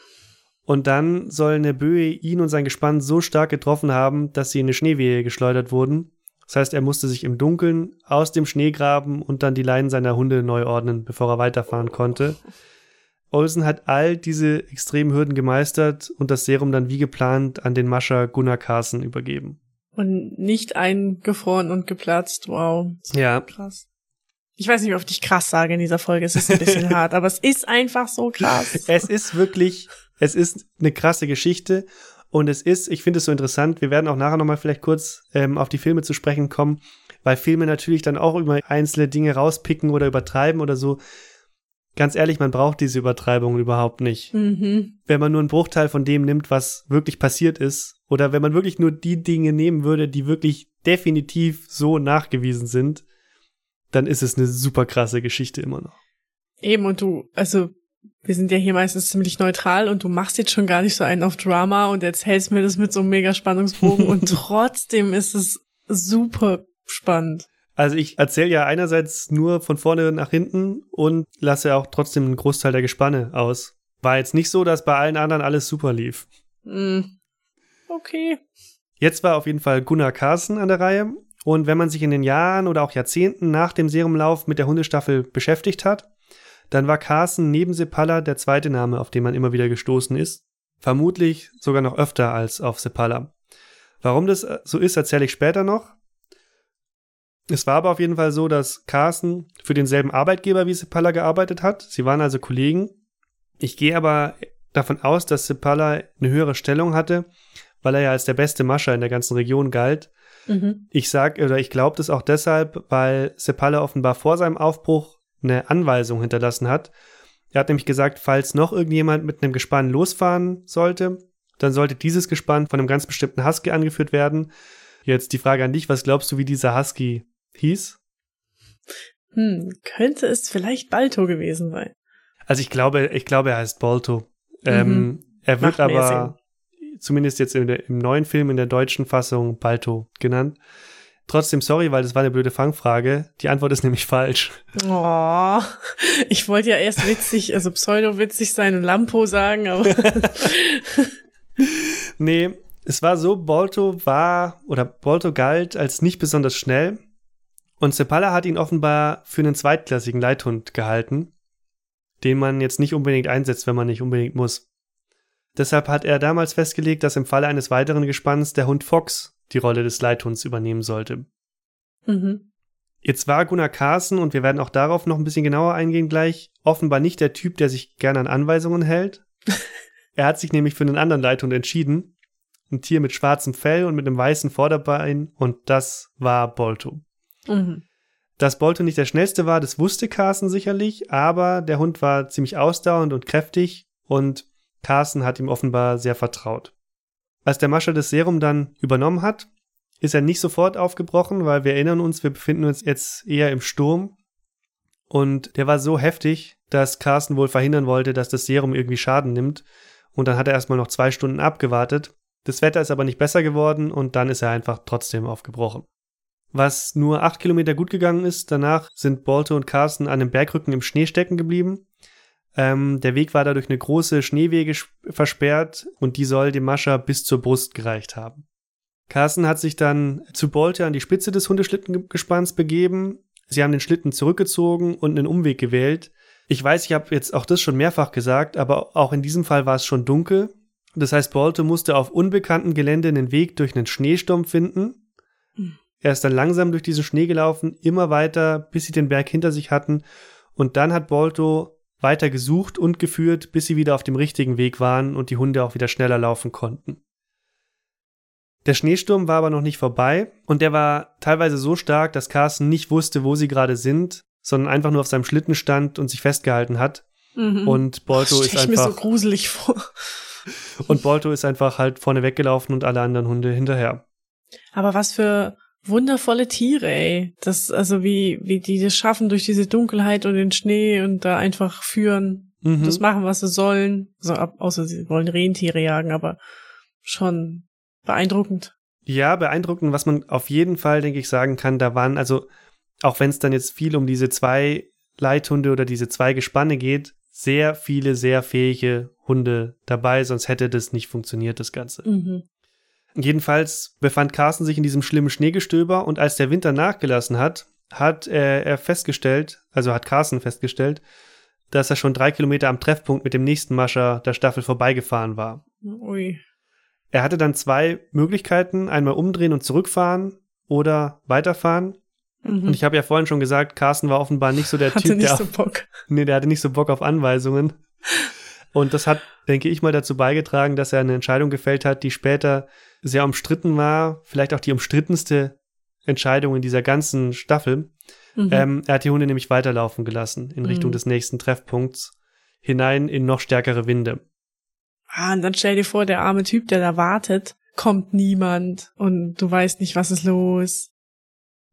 Und dann soll eine Böe ihn und sein Gespann so stark getroffen haben, dass sie in eine Schneewehe geschleudert wurden. Das heißt, er musste sich im Dunkeln aus dem Schnee graben und dann die Leinen seiner Hunde neu ordnen, bevor er weiterfahren konnte. Olsen hat all diese extremen Hürden gemeistert und das Serum dann wie geplant an den Mascher Gunnar Carson übergeben. Und nicht eingefroren und geplatzt. Wow. Ja. Krass. Ich weiß nicht, wie oft ich krass sage in dieser Folge. Es ist ein bisschen hart, aber es ist einfach so krass. Es ist wirklich, es ist eine krasse Geschichte. Und es ist, ich finde es so interessant, wir werden auch nachher nochmal vielleicht kurz ähm, auf die Filme zu sprechen kommen, weil Filme natürlich dann auch über einzelne Dinge rauspicken oder übertreiben oder so ganz ehrlich, man braucht diese Übertreibung überhaupt nicht. Mhm. Wenn man nur einen Bruchteil von dem nimmt, was wirklich passiert ist, oder wenn man wirklich nur die Dinge nehmen würde, die wirklich definitiv so nachgewiesen sind, dann ist es eine super krasse Geschichte immer noch. Eben, und du, also, wir sind ja hier meistens ziemlich neutral und du machst jetzt schon gar nicht so einen auf Drama und erzählst mir das mit so einem mega Spannungsbogen und trotzdem ist es super spannend. Also ich erzähle ja einerseits nur von vorne nach hinten und lasse auch trotzdem einen Großteil der Gespanne aus. War jetzt nicht so, dass bei allen anderen alles super lief. Mm. Okay. Jetzt war auf jeden Fall Gunnar Carsten an der Reihe. Und wenn man sich in den Jahren oder auch Jahrzehnten nach dem Serumlauf mit der Hundestaffel beschäftigt hat, dann war Carsten neben Sepala der zweite Name, auf den man immer wieder gestoßen ist. Vermutlich sogar noch öfter als auf Sepala. Warum das so ist, erzähle ich später noch. Es war aber auf jeden Fall so, dass Carsten für denselben Arbeitgeber wie Sepala gearbeitet hat. Sie waren also Kollegen. Ich gehe aber davon aus, dass Sepala eine höhere Stellung hatte, weil er ja als der beste Mascher in der ganzen Region galt. Mhm. Ich sag oder ich glaube das auch deshalb, weil Sepala offenbar vor seinem Aufbruch eine Anweisung hinterlassen hat. Er hat nämlich gesagt, falls noch irgendjemand mit einem Gespann losfahren sollte, dann sollte dieses Gespann von einem ganz bestimmten Husky angeführt werden. Jetzt die Frage an dich, was glaubst du, wie dieser Husky hieß? Hm, könnte es vielleicht Balto gewesen sein? Also ich glaube, ich glaube, er heißt Balto. Ähm, mhm. Ähm, er wird aber zumindest jetzt der, im neuen Film in der deutschen Fassung Balto genannt. Trotzdem sorry, weil das war eine blöde Fangfrage. Die Antwort ist nämlich falsch. Oh, ich wollte ja erst witzig, also pseudo-witzig sein und Lampo sagen, aber. nee, es war so, Balto war oder Balto galt als nicht besonders schnell und Sepala hat ihn offenbar für einen zweitklassigen Leithund gehalten, den man jetzt nicht unbedingt einsetzt, wenn man nicht unbedingt muss. Deshalb hat er damals festgelegt, dass im Falle eines weiteren Gespanns der Hund Fox die Rolle des Leithunds übernehmen sollte. Mhm. Jetzt war Gunnar Carsten, und wir werden auch darauf noch ein bisschen genauer eingehen gleich, offenbar nicht der Typ, der sich gerne an Anweisungen hält. er hat sich nämlich für einen anderen Leithund entschieden. Ein Tier mit schwarzem Fell und mit einem weißen Vorderbein, und das war Bolto. Mhm. Dass Bolto nicht der schnellste war, das wusste Carsten sicherlich, aber der Hund war ziemlich ausdauernd und kräftig und Carsten hat ihm offenbar sehr vertraut. Als der Mascher das Serum dann übernommen hat, ist er nicht sofort aufgebrochen, weil wir erinnern uns, wir befinden uns jetzt eher im Sturm. Und der war so heftig, dass Carsten wohl verhindern wollte, dass das Serum irgendwie Schaden nimmt. Und dann hat er erstmal noch zwei Stunden abgewartet. Das Wetter ist aber nicht besser geworden und dann ist er einfach trotzdem aufgebrochen. Was nur acht Kilometer gut gegangen ist, danach sind Bolte und Carsten an einem Bergrücken im Schnee stecken geblieben ähm, der Weg war dadurch eine große Schneewege versperrt und die soll dem Mascher bis zur Brust gereicht haben. Carsten hat sich dann zu Bolte an die Spitze des Hundeschlittengespanns begeben. Sie haben den Schlitten zurückgezogen und einen Umweg gewählt. Ich weiß, ich habe jetzt auch das schon mehrfach gesagt, aber auch in diesem Fall war es schon dunkel. Das heißt, Bolte musste auf unbekanntem Gelände einen Weg durch einen Schneesturm finden. Hm. Er ist dann langsam durch diesen Schnee gelaufen, immer weiter, bis sie den Berg hinter sich hatten. Und dann hat Bolto weiter gesucht und geführt, bis sie wieder auf dem richtigen Weg waren und die Hunde auch wieder schneller laufen konnten. Der Schneesturm war aber noch nicht vorbei und der war teilweise so stark, dass Carsten nicht wusste, wo sie gerade sind, sondern einfach nur auf seinem Schlitten stand und sich festgehalten hat. Mhm. Und Bolto ist einfach. mir so gruselig vor. Und Bolto ist einfach halt vorne weggelaufen und alle anderen Hunde hinterher. Aber was für wundervolle Tiere, ey. Das, also wie, wie die das schaffen durch diese Dunkelheit und den Schnee und da einfach führen. Mhm. Das machen, was sie sollen. Also, außer sie wollen Rentiere jagen, aber schon beeindruckend. Ja, beeindruckend. Was man auf jeden Fall, denke ich, sagen kann, da waren, also, auch wenn es dann jetzt viel um diese zwei Leithunde oder diese zwei Gespanne geht, sehr viele, sehr fähige Hunde dabei, sonst hätte das nicht funktioniert, das Ganze. Mhm. Jedenfalls befand Carsten sich in diesem schlimmen Schneegestöber und als der Winter nachgelassen hat, hat er, er festgestellt, also hat Carsten festgestellt, dass er schon drei Kilometer am Treffpunkt mit dem nächsten Mascher der Staffel vorbeigefahren war. Ui. Er hatte dann zwei Möglichkeiten, einmal umdrehen und zurückfahren oder weiterfahren. Mhm. Und ich habe ja vorhin schon gesagt, Carsten war offenbar nicht so der hatte Typ, nicht der so Bock. nee, der hatte nicht so Bock auf Anweisungen. Und das hat, denke ich mal, dazu beigetragen, dass er eine Entscheidung gefällt hat, die später sehr umstritten war, vielleicht auch die umstrittenste Entscheidung in dieser ganzen Staffel. Mhm. Ähm, er hat die Hunde nämlich weiterlaufen gelassen in Richtung mhm. des nächsten Treffpunkts, hinein in noch stärkere Winde. Ah, und dann stell dir vor, der arme Typ, der da wartet, kommt niemand und du weißt nicht, was ist los.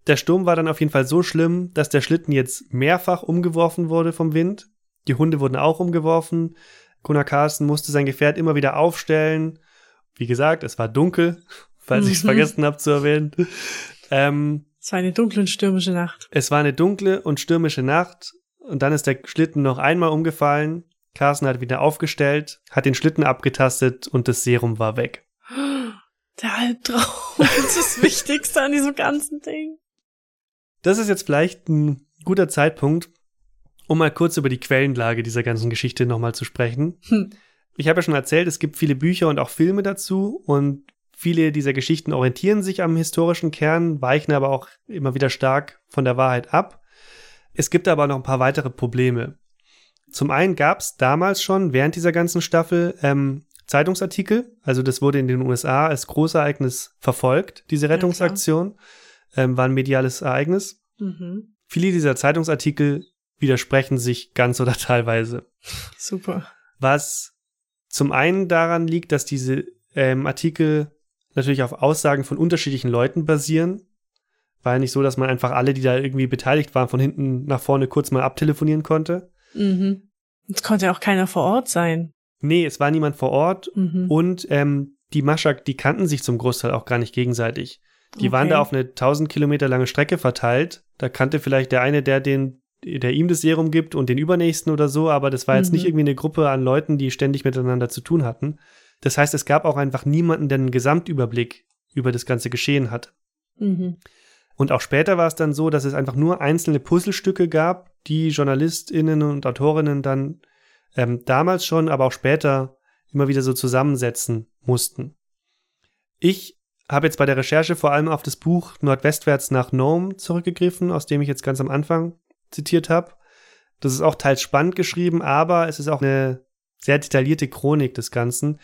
Der Sturm war dann auf jeden Fall so schlimm, dass der Schlitten jetzt mehrfach umgeworfen wurde vom Wind. Die Hunde wurden auch umgeworfen. Gunnar Carsten musste sein Gefährt immer wieder aufstellen wie gesagt, es war dunkel, falls mhm. ich es vergessen habe zu erwähnen. Ähm, es war eine dunkle und stürmische Nacht. Es war eine dunkle und stürmische Nacht und dann ist der Schlitten noch einmal umgefallen. Carsten hat wieder aufgestellt, hat den Schlitten abgetastet und das Serum war weg. Der Albtraum ist das Wichtigste an diesem ganzen Ding. Das ist jetzt vielleicht ein guter Zeitpunkt, um mal kurz über die Quellenlage dieser ganzen Geschichte nochmal zu sprechen. Hm. Ich habe ja schon erzählt, es gibt viele Bücher und auch Filme dazu und viele dieser Geschichten orientieren sich am historischen Kern, weichen aber auch immer wieder stark von der Wahrheit ab. Es gibt aber noch ein paar weitere Probleme. Zum einen gab es damals schon, während dieser ganzen Staffel, ähm, Zeitungsartikel. Also das wurde in den USA als Großereignis verfolgt, diese Rettungsaktion. Ja, ähm, war ein mediales Ereignis. Mhm. Viele dieser Zeitungsartikel widersprechen sich ganz oder teilweise. Super. Was zum einen daran liegt, dass diese ähm, Artikel natürlich auf Aussagen von unterschiedlichen Leuten basieren. War ja nicht so, dass man einfach alle, die da irgendwie beteiligt waren, von hinten nach vorne kurz mal abtelefonieren konnte. Mhm. Es konnte ja auch keiner vor Ort sein. Nee, es war niemand vor Ort mhm. und ähm, die Maschak, die kannten sich zum Großteil auch gar nicht gegenseitig. Die okay. waren da auf eine 1000 Kilometer lange Strecke verteilt. Da kannte vielleicht der eine, der den, der ihm das Serum gibt und den übernächsten oder so, aber das war jetzt mhm. nicht irgendwie eine Gruppe an Leuten, die ständig miteinander zu tun hatten. Das heißt, es gab auch einfach niemanden, der einen Gesamtüberblick über das ganze Geschehen hat. Mhm. Und auch später war es dann so, dass es einfach nur einzelne Puzzlestücke gab, die JournalistInnen und Autorinnen dann ähm, damals schon, aber auch später immer wieder so zusammensetzen mussten. Ich habe jetzt bei der Recherche vor allem auf das Buch Nordwestwärts nach Nome zurückgegriffen, aus dem ich jetzt ganz am Anfang zitiert habe. Das ist auch teils spannend geschrieben, aber es ist auch eine sehr detaillierte Chronik des Ganzen,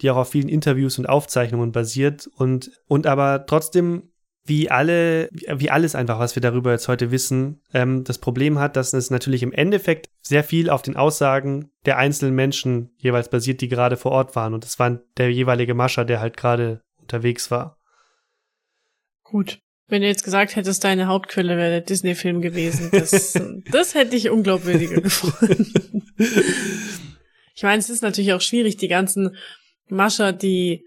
die auch auf vielen Interviews und Aufzeichnungen basiert und, und aber trotzdem wie alle, wie alles einfach, was wir darüber jetzt heute wissen, ähm, das Problem hat, dass es natürlich im Endeffekt sehr viel auf den Aussagen der einzelnen Menschen jeweils basiert, die gerade vor Ort waren. Und das war der jeweilige Mascher, der halt gerade unterwegs war. Gut. Wenn du jetzt gesagt hättest, deine Hauptquelle wäre der Disney-Film gewesen, das, das hätte ich unglaubwürdiger gefunden. ich meine, es ist natürlich auch schwierig, die ganzen Mascher, die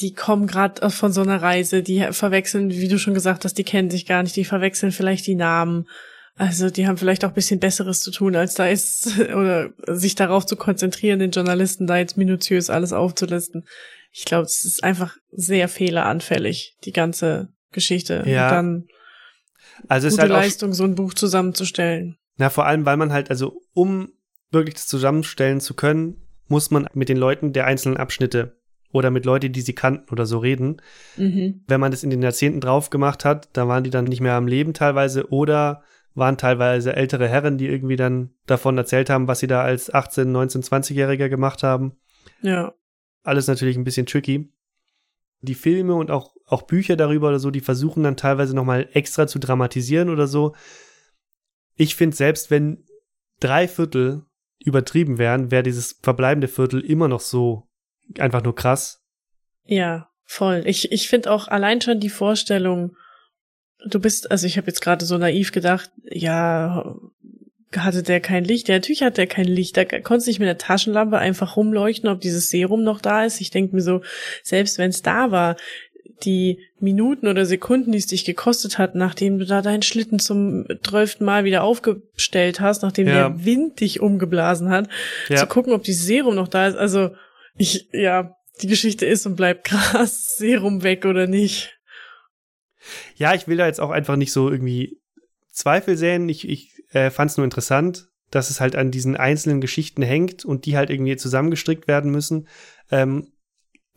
die kommen gerade von so einer Reise, die verwechseln, wie du schon gesagt hast, die kennen sich gar nicht, die verwechseln vielleicht die Namen. Also die haben vielleicht auch ein bisschen Besseres zu tun, als da ist, oder sich darauf zu konzentrieren, den Journalisten da jetzt minutiös alles aufzulisten. Ich glaube, es ist einfach sehr fehleranfällig, die ganze Geschichte. Ja. Und dann also gute ist halt Leistung, so ein Buch zusammenzustellen. Na, vor allem, weil man halt, also um wirklich das zusammenstellen zu können, muss man mit den Leuten der einzelnen Abschnitte oder mit Leuten, die sie kannten oder so reden. Mhm. Wenn man das in den Jahrzehnten drauf gemacht hat, da waren die dann nicht mehr am Leben teilweise oder waren teilweise ältere Herren, die irgendwie dann davon erzählt haben, was sie da als 18, 19, 20-Jähriger gemacht haben. Ja. Alles natürlich ein bisschen tricky. Die Filme und auch, auch Bücher darüber oder so, die versuchen dann teilweise nochmal extra zu dramatisieren oder so. Ich finde, selbst wenn drei Viertel übertrieben wären, wäre dieses verbleibende Viertel immer noch so einfach nur krass. Ja, voll. Ich, ich finde auch allein schon die Vorstellung, du bist, also ich habe jetzt gerade so naiv gedacht, ja, hatte der kein Licht? Ja, natürlich hat der kein Licht. Da konntest du nicht mit der Taschenlampe einfach rumleuchten, ob dieses Serum noch da ist. Ich denke mir so, selbst wenn es da war, die Minuten oder Sekunden, die es dich gekostet hat, nachdem du da deinen Schlitten zum zwölften Mal wieder aufgestellt hast, nachdem ja. der Wind dich umgeblasen hat, ja. zu gucken, ob dieses Serum noch da ist. Also ich, ja, die Geschichte ist und bleibt krass, Serum weg oder nicht. Ja, ich will da jetzt auch einfach nicht so irgendwie Zweifel sehen. Ich, ich äh, fand es nur interessant, dass es halt an diesen einzelnen Geschichten hängt und die halt irgendwie zusammengestrickt werden müssen. Ähm,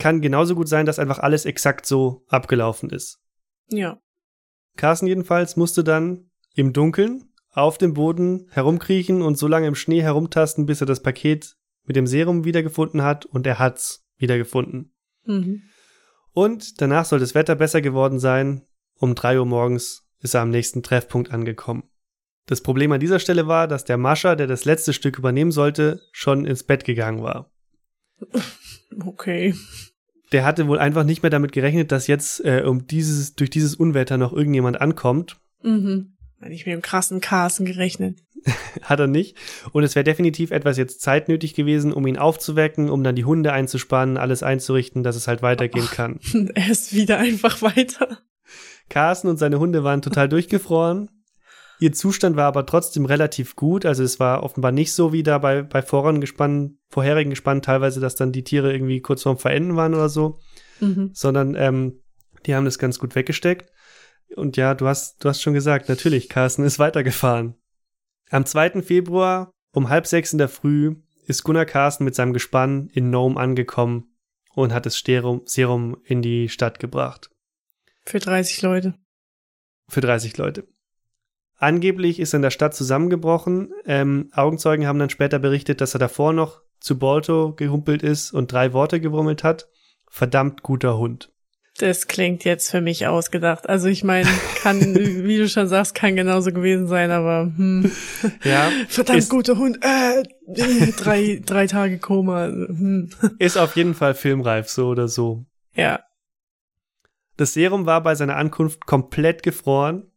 kann genauso gut sein, dass einfach alles exakt so abgelaufen ist. Ja. Carsten jedenfalls musste dann im Dunkeln auf dem Boden herumkriechen und so lange im Schnee herumtasten, bis er das Paket mit dem Serum wiedergefunden hat und er hat's wiedergefunden. Mhm. Und danach soll das Wetter besser geworden sein. Um drei Uhr morgens ist er am nächsten Treffpunkt angekommen. Das Problem an dieser Stelle war, dass der Mascher, der das letzte Stück übernehmen sollte, schon ins Bett gegangen war. Okay. Der hatte wohl einfach nicht mehr damit gerechnet, dass jetzt äh, um dieses, durch dieses Unwetter noch irgendjemand ankommt. Mhm. Hätte ich mit dem krassen Carsten gerechnet. Hat er nicht. Und es wäre definitiv etwas jetzt zeitnötig gewesen, um ihn aufzuwecken, um dann die Hunde einzuspannen, alles einzurichten, dass es halt weitergehen oh, kann. Er ist wieder einfach weiter. Carsten und seine Hunde waren total durchgefroren. Ihr Zustand war aber trotzdem relativ gut. Also es war offenbar nicht so wie da bei, bei vorangespannen, vorherigen Gespannen teilweise, dass dann die Tiere irgendwie kurz vorm Verenden waren oder so. Mhm. Sondern ähm, die haben das ganz gut weggesteckt. Und ja, du hast, du hast schon gesagt, natürlich, Carsten ist weitergefahren. Am 2. Februar um halb sechs in der Früh ist Gunnar Carsten mit seinem Gespann in Nome angekommen und hat das Serum, Serum in die Stadt gebracht. Für 30 Leute. Für 30 Leute. Angeblich ist er in der Stadt zusammengebrochen. Ähm, Augenzeugen haben dann später berichtet, dass er davor noch zu Balto gehumpelt ist und drei Worte gewurmelt hat. Verdammt guter Hund. Das klingt jetzt für mich ausgedacht. Also ich meine, kann, wie du schon sagst, kann genauso gewesen sein, aber hm. Ja. Verdammt guter Hund. Äh, drei, drei Tage Koma. Hm. Ist auf jeden Fall filmreif, so oder so. Ja. Das Serum war bei seiner Ankunft komplett gefroren,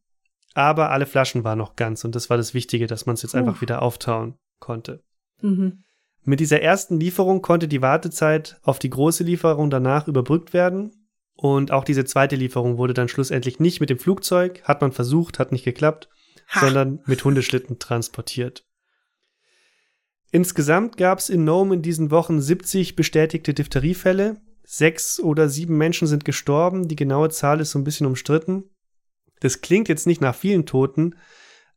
aber alle Flaschen waren noch ganz und das war das Wichtige, dass man es jetzt uh. einfach wieder auftauen konnte. Mhm. Mit dieser ersten Lieferung konnte die Wartezeit auf die große Lieferung danach überbrückt werden und auch diese zweite Lieferung wurde dann schlussendlich nicht mit dem Flugzeug, hat man versucht, hat nicht geklappt, ha. sondern mit Hundeschlitten transportiert. Insgesamt gab es in Nome in diesen Wochen 70 bestätigte Diphtheriefälle. Sechs oder sieben Menschen sind gestorben. Die genaue Zahl ist so ein bisschen umstritten. Das klingt jetzt nicht nach vielen Toten,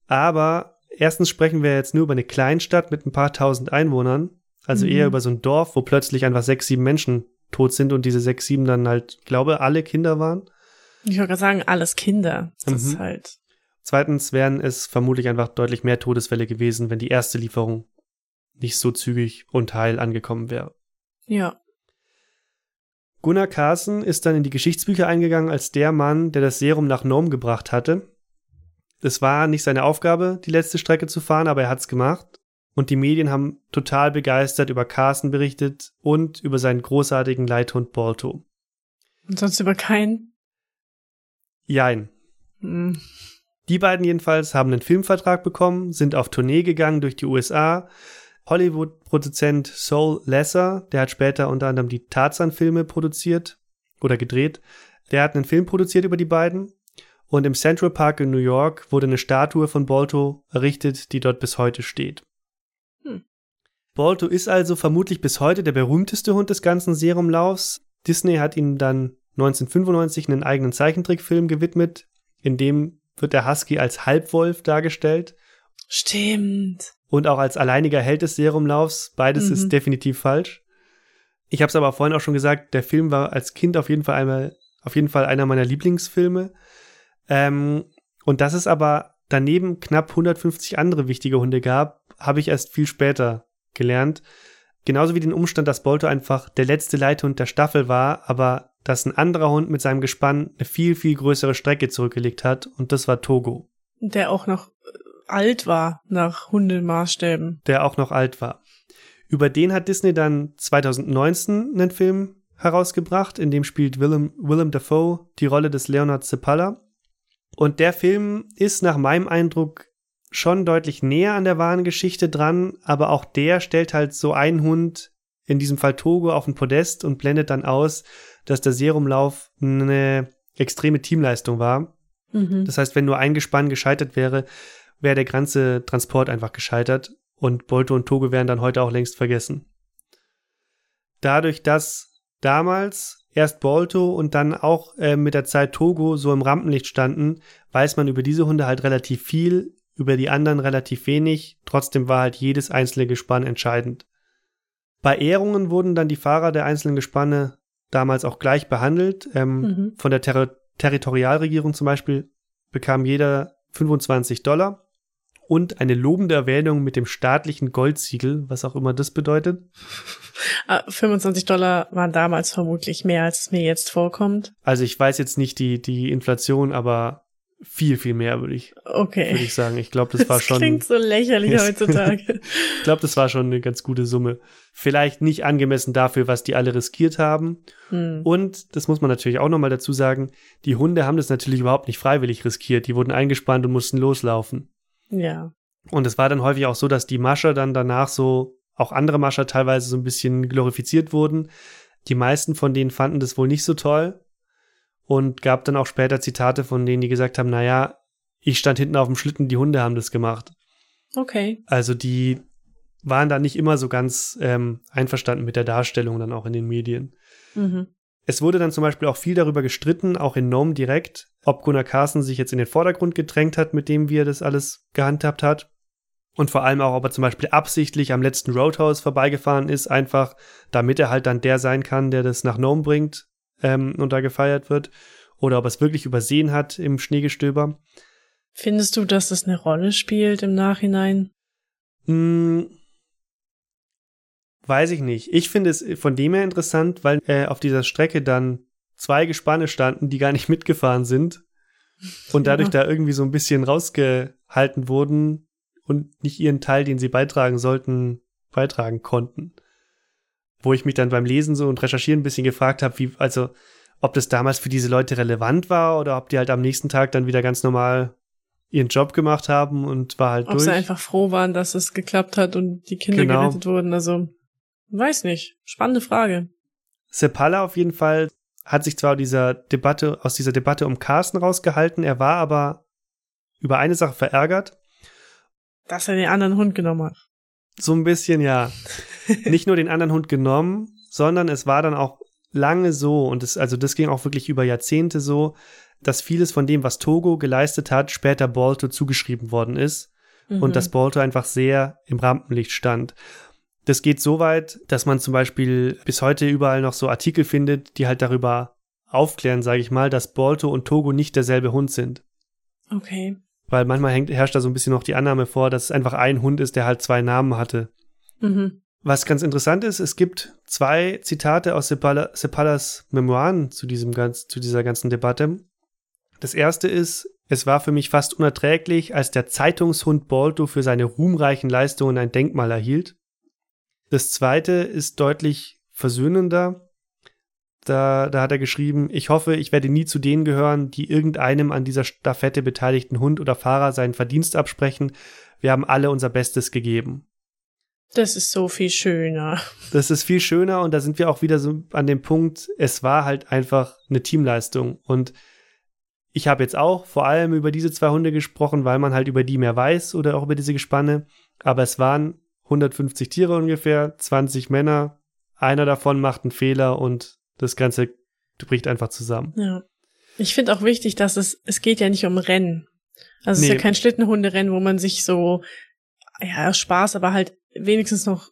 aber erstens sprechen wir jetzt nur über eine Kleinstadt mit ein paar tausend Einwohnern, also mhm. eher über so ein Dorf, wo plötzlich einfach sechs, sieben Menschen tot sind und diese sechs, sieben dann halt, glaube, alle Kinder waren. Ich gerade sagen, alles Kinder. Das mhm. ist halt. Zweitens wären es vermutlich einfach deutlich mehr Todesfälle gewesen, wenn die erste Lieferung nicht so zügig und heil angekommen wäre. Ja. Gunnar Carson ist dann in die Geschichtsbücher eingegangen als der Mann, der das Serum nach Nome gebracht hatte. Es war nicht seine Aufgabe, die letzte Strecke zu fahren, aber er hat's gemacht und die Medien haben total begeistert über Carsten berichtet und über seinen großartigen Leithund Balto. Und sonst über keinen? Jein. Hm. Die beiden jedenfalls haben einen Filmvertrag bekommen, sind auf Tournee gegangen durch die USA. Hollywood-Produzent Soul Lesser, der hat später unter anderem die Tarzan-Filme produziert oder gedreht, der hat einen Film produziert über die beiden. Und im Central Park in New York wurde eine Statue von Balto errichtet, die dort bis heute steht. Balto ist also vermutlich bis heute der berühmteste Hund des ganzen Serumlaufs. Disney hat ihm dann 1995 einen eigenen Zeichentrickfilm gewidmet, in dem wird der Husky als Halbwolf dargestellt. Stimmt. Und auch als alleiniger Held des Serumlaufs. Beides mhm. ist definitiv falsch. Ich habe es aber vorhin auch schon gesagt, der Film war als Kind auf jeden Fall einmal, auf jeden Fall einer meiner Lieblingsfilme. Ähm, und dass es aber daneben knapp 150 andere wichtige Hunde gab, habe ich erst viel später gelernt. Genauso wie den Umstand, dass Bolto einfach der letzte Leithund der Staffel war, aber dass ein anderer Hund mit seinem Gespann eine viel, viel größere Strecke zurückgelegt hat und das war Togo. Der auch noch alt war nach Hundemaßstäben. Der auch noch alt war. Über den hat Disney dann 2019 einen Film herausgebracht, in dem spielt Willem, Willem Dafoe die Rolle des Leonard Zepala. Und der Film ist nach meinem Eindruck schon deutlich näher an der wahren Geschichte dran, aber auch der stellt halt so einen Hund, in diesem Fall Togo, auf ein Podest und blendet dann aus, dass der Serumlauf eine extreme Teamleistung war. Mhm. Das heißt, wenn nur ein Gespann gescheitert wäre, wäre der ganze Transport einfach gescheitert und Bolto und Togo wären dann heute auch längst vergessen. Dadurch, dass damals erst Bolto und dann auch äh, mit der Zeit Togo so im Rampenlicht standen, weiß man über diese Hunde halt relativ viel, über die anderen relativ wenig, trotzdem war halt jedes einzelne Gespann entscheidend. Bei Ehrungen wurden dann die Fahrer der einzelnen Gespanne damals auch gleich behandelt. Ähm, mhm. Von der Ter Territorialregierung zum Beispiel bekam jeder 25 Dollar und eine lobende Erwähnung mit dem staatlichen Goldsiegel, was auch immer das bedeutet. 25 ah, Dollar waren damals vermutlich mehr, als es mir jetzt vorkommt. Also ich weiß jetzt nicht die, die Inflation, aber viel, viel mehr, würde ich, okay. würde ich sagen. Ich glaube, das war das schon. Klingt so lächerlich heutzutage. ich glaube, das war schon eine ganz gute Summe. Vielleicht nicht angemessen dafür, was die alle riskiert haben. Hm. Und das muss man natürlich auch nochmal dazu sagen, die Hunde haben das natürlich überhaupt nicht freiwillig riskiert. Die wurden eingespannt und mussten loslaufen. Ja. Und es war dann häufig auch so, dass die Mascher dann danach so, auch andere Mascher teilweise so ein bisschen glorifiziert wurden. Die meisten von denen fanden das wohl nicht so toll und gab dann auch später Zitate von denen, die gesagt haben, naja, ich stand hinten auf dem Schlitten, die Hunde haben das gemacht. Okay. Also die waren da nicht immer so ganz ähm, einverstanden mit der Darstellung dann auch in den Medien. Mhm. Es wurde dann zum Beispiel auch viel darüber gestritten, auch in Nome direkt, ob Gunnar Carson sich jetzt in den Vordergrund gedrängt hat, mit dem wie er das alles gehandhabt hat. Und vor allem auch, ob er zum Beispiel absichtlich am letzten Roadhouse vorbeigefahren ist, einfach damit er halt dann der sein kann, der das nach Nome bringt ähm, und da gefeiert wird. Oder ob er es wirklich übersehen hat im Schneegestöber. Findest du, dass das eine Rolle spielt im Nachhinein? Hm, Weiß ich nicht. Ich finde es von dem her interessant, weil äh, auf dieser Strecke dann zwei Gespanne standen, die gar nicht mitgefahren sind und dadurch ja. da irgendwie so ein bisschen rausgehalten wurden und nicht ihren Teil, den sie beitragen sollten, beitragen konnten. Wo ich mich dann beim Lesen so und Recherchieren ein bisschen gefragt habe, wie, also, ob das damals für diese Leute relevant war oder ob die halt am nächsten Tag dann wieder ganz normal ihren Job gemacht haben und war halt ob durch. Ob sie einfach froh waren, dass es geklappt hat und die Kinder genau. gerettet wurden. Also, weiß nicht. Spannende Frage. Sepala auf jeden Fall hat sich zwar dieser Debatte, aus dieser Debatte um Carsten rausgehalten, er war aber über eine Sache verärgert. Dass er den anderen Hund genommen hat. So ein bisschen, ja. Nicht nur den anderen Hund genommen, sondern es war dann auch lange so, und es, also das ging auch wirklich über Jahrzehnte so, dass vieles von dem, was Togo geleistet hat, später Balto zugeschrieben worden ist mhm. und dass Balto einfach sehr im Rampenlicht stand. Das geht so weit, dass man zum Beispiel bis heute überall noch so Artikel findet, die halt darüber aufklären, sage ich mal, dass Balto und Togo nicht derselbe Hund sind. Okay. Weil manchmal hängt, herrscht da so ein bisschen noch die Annahme vor, dass es einfach ein Hund ist, der halt zwei Namen hatte. Mhm. Was ganz interessant ist, es gibt zwei Zitate aus Sepala, Sepalas Memoiren zu, diesem ganz, zu dieser ganzen Debatte. Das erste ist, es war für mich fast unerträglich, als der Zeitungshund Balto für seine ruhmreichen Leistungen ein Denkmal erhielt. Das zweite ist deutlich versöhnender. Da, da hat er geschrieben, ich hoffe, ich werde nie zu denen gehören, die irgendeinem an dieser Staffette beteiligten Hund oder Fahrer seinen Verdienst absprechen. Wir haben alle unser Bestes gegeben. Das ist so viel schöner. Das ist viel schöner und da sind wir auch wieder so an dem Punkt, es war halt einfach eine Teamleistung und ich habe jetzt auch vor allem über diese zwei Hunde gesprochen, weil man halt über die mehr weiß oder auch über diese Gespanne, aber es waren 150 Tiere ungefähr, 20 Männer, einer davon macht einen Fehler und das Ganze bricht einfach zusammen. Ja. Ich finde auch wichtig, dass es, es geht ja nicht um Rennen. Also nee. es ist ja kein Schlittenhunderennen, wo man sich so, ja, Spaß, aber halt wenigstens noch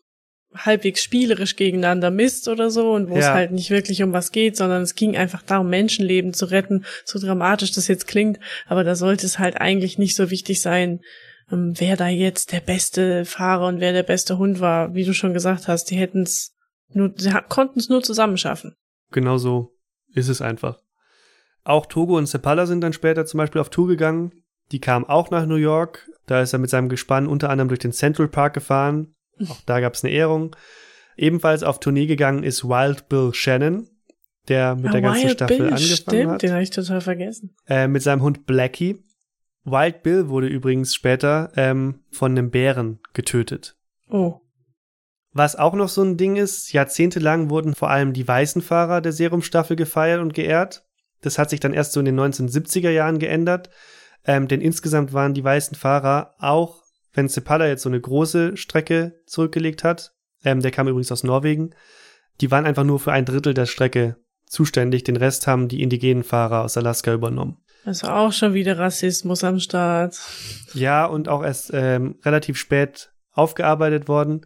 halbwegs spielerisch gegeneinander misst oder so und wo ja. es halt nicht wirklich um was geht, sondern es ging einfach darum, Menschenleben zu retten, so dramatisch das jetzt klingt, aber da sollte es halt eigentlich nicht so wichtig sein, ähm, wer da jetzt der beste Fahrer und wer der beste Hund war. Wie du schon gesagt hast, die hätten es nur, sie konnten es nur zusammen schaffen. Genau so ist es einfach. Auch Togo und Sepala sind dann später zum Beispiel auf Tour gegangen. Die kamen auch nach New York. Da ist er mit seinem Gespann unter anderem durch den Central Park gefahren. Auch da gab es eine Ehrung. Ebenfalls auf Tournee gegangen ist Wild Bill Shannon, der mit ah, der ganzen Wild Staffel Bill, angefangen stimmt, hat. Den habe ich total vergessen. Äh, mit seinem Hund Blackie. Wild Bill wurde übrigens später ähm, von einem Bären getötet. Oh. Was auch noch so ein Ding ist, jahrzehntelang wurden vor allem die weißen Fahrer der Serumstaffel gefeiert und geehrt. Das hat sich dann erst so in den 1970er Jahren geändert, ähm, denn insgesamt waren die weißen Fahrer auch, wenn Cepala jetzt so eine große Strecke zurückgelegt hat, ähm, der kam übrigens aus Norwegen, die waren einfach nur für ein Drittel der Strecke zuständig, den Rest haben die indigenen Fahrer aus Alaska übernommen. Also auch schon wieder Rassismus am Start. Ja, und auch erst ähm, relativ spät aufgearbeitet worden.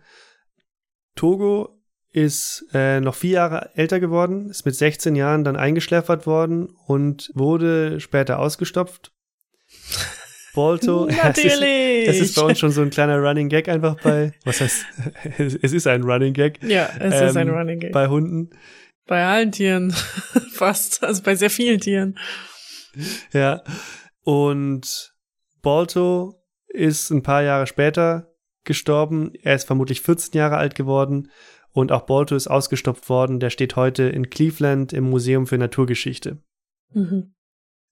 Togo ist äh, noch vier Jahre älter geworden, ist mit 16 Jahren dann eingeschläfert worden und wurde später ausgestopft. Bolto. Natürlich. Es ist, es ist bei uns schon so ein kleiner Running Gag einfach bei, was heißt, es ist ein Running Gag. Ja, es ähm, ist ein ähm, Running Gag. Bei Hunden. Bei allen Tieren. Fast. Also bei sehr vielen Tieren. Ja. Und Balto ist ein paar Jahre später gestorben. Er ist vermutlich 14 Jahre alt geworden. Und auch Balto ist ausgestopft worden. Der steht heute in Cleveland im Museum für Naturgeschichte. Mhm.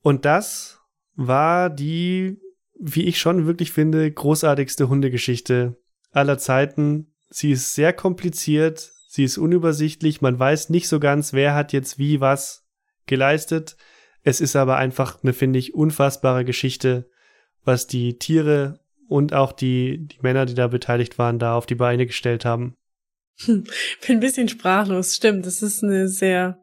Und das war die, wie ich schon wirklich finde, großartigste Hundegeschichte aller Zeiten. Sie ist sehr kompliziert, sie ist unübersichtlich, man weiß nicht so ganz, wer hat jetzt wie was geleistet. Es ist aber einfach eine, finde ich, unfassbare Geschichte, was die Tiere und auch die, die Männer, die da beteiligt waren, da auf die Beine gestellt haben. Hm, bin ein bisschen sprachlos, stimmt. Das ist eine sehr,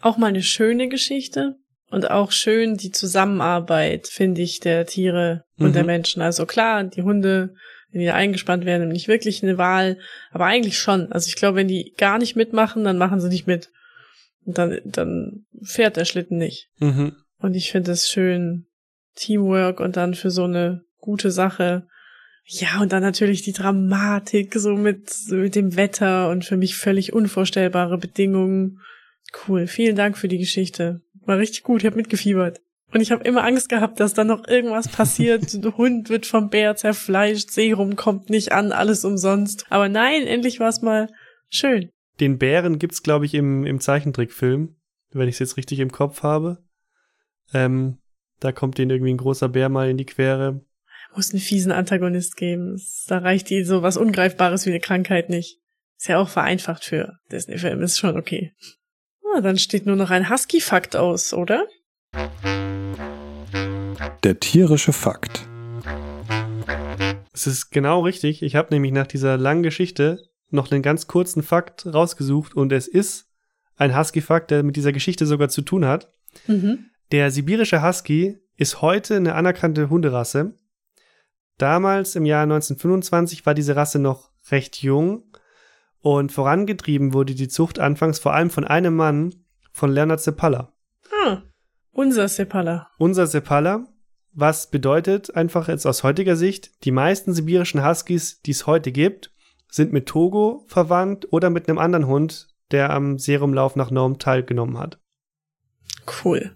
auch mal eine schöne Geschichte und auch schön die Zusammenarbeit, finde ich, der Tiere und mhm. der Menschen. Also klar, die Hunde, wenn die da eingespannt werden, nicht wirklich eine Wahl, aber eigentlich schon. Also ich glaube, wenn die gar nicht mitmachen, dann machen sie nicht mit. Und dann, dann fährt der Schlitten nicht. Mhm. Und ich finde es schön, Teamwork und dann für so eine gute Sache Ja, und dann natürlich die Dramatik, so mit, mit dem Wetter und für mich völlig unvorstellbare Bedingungen. Cool, vielen Dank für die Geschichte. War richtig gut, ich habe mitgefiebert. Und ich habe immer Angst gehabt, dass da noch irgendwas passiert. Der Hund wird vom Bär zerfleischt, Serum kommt nicht an, alles umsonst. Aber nein, endlich war es mal schön. Den Bären gibt's, glaube ich, im, im Zeichentrickfilm, wenn ich es jetzt richtig im Kopf habe. Ähm, da kommt denen irgendwie ein großer Bär mal in die Quere. Muss einen fiesen Antagonist geben. Da reicht die so was Ungreifbares wie eine Krankheit nicht. Ist ja auch vereinfacht für Disney-Film, ist schon okay. Ah, dann steht nur noch ein Husky-Fakt aus, oder? Der tierische Fakt. Es ist genau richtig. Ich habe nämlich nach dieser langen Geschichte noch einen ganz kurzen Fakt rausgesucht und es ist ein Husky-Fakt, der mit dieser Geschichte sogar zu tun hat. Mhm. Der sibirische Husky ist heute eine anerkannte Hunderasse. Damals im Jahr 1925 war diese Rasse noch recht jung und vorangetrieben wurde die Zucht anfangs vor allem von einem Mann, von Leonard Seppala. Ah, unser Seppala. Unser Seppala, was bedeutet einfach jetzt aus heutiger Sicht, die meisten sibirischen Huskies, die es heute gibt, sind mit Togo verwandt oder mit einem anderen Hund, der am Serumlauf nach Nome teilgenommen hat. Cool.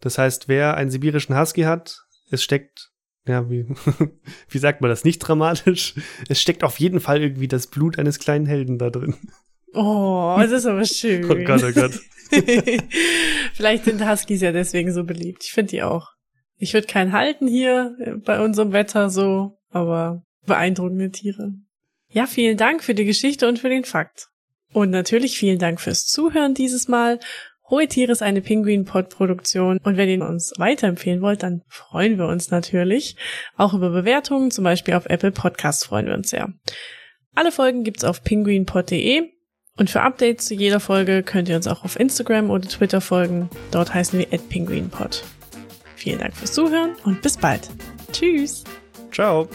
Das heißt, wer einen sibirischen Husky hat, es steckt, ja, wie, wie sagt man das, nicht dramatisch, es steckt auf jeden Fall irgendwie das Blut eines kleinen Helden da drin. Oh, das ist aber schön. oh Gott, oh Gott. Vielleicht sind Huskies ja deswegen so beliebt. Ich finde die auch. Ich würde keinen halten hier bei unserem Wetter so, aber beeindruckende Tiere. Ja, vielen Dank für die Geschichte und für den Fakt. Und natürlich vielen Dank fürs Zuhören dieses Mal. Hohe Tiere ist eine Pinguin-Pod-Produktion und wenn ihr uns weiterempfehlen wollt, dann freuen wir uns natürlich. Auch über Bewertungen, zum Beispiel auf Apple Podcasts freuen wir uns sehr. Alle Folgen gibt's auf pinguinpod.de und für Updates zu jeder Folge könnt ihr uns auch auf Instagram oder Twitter folgen. Dort heißen wir @pinguinpod. Vielen Dank fürs Zuhören und bis bald. Tschüss. Ciao.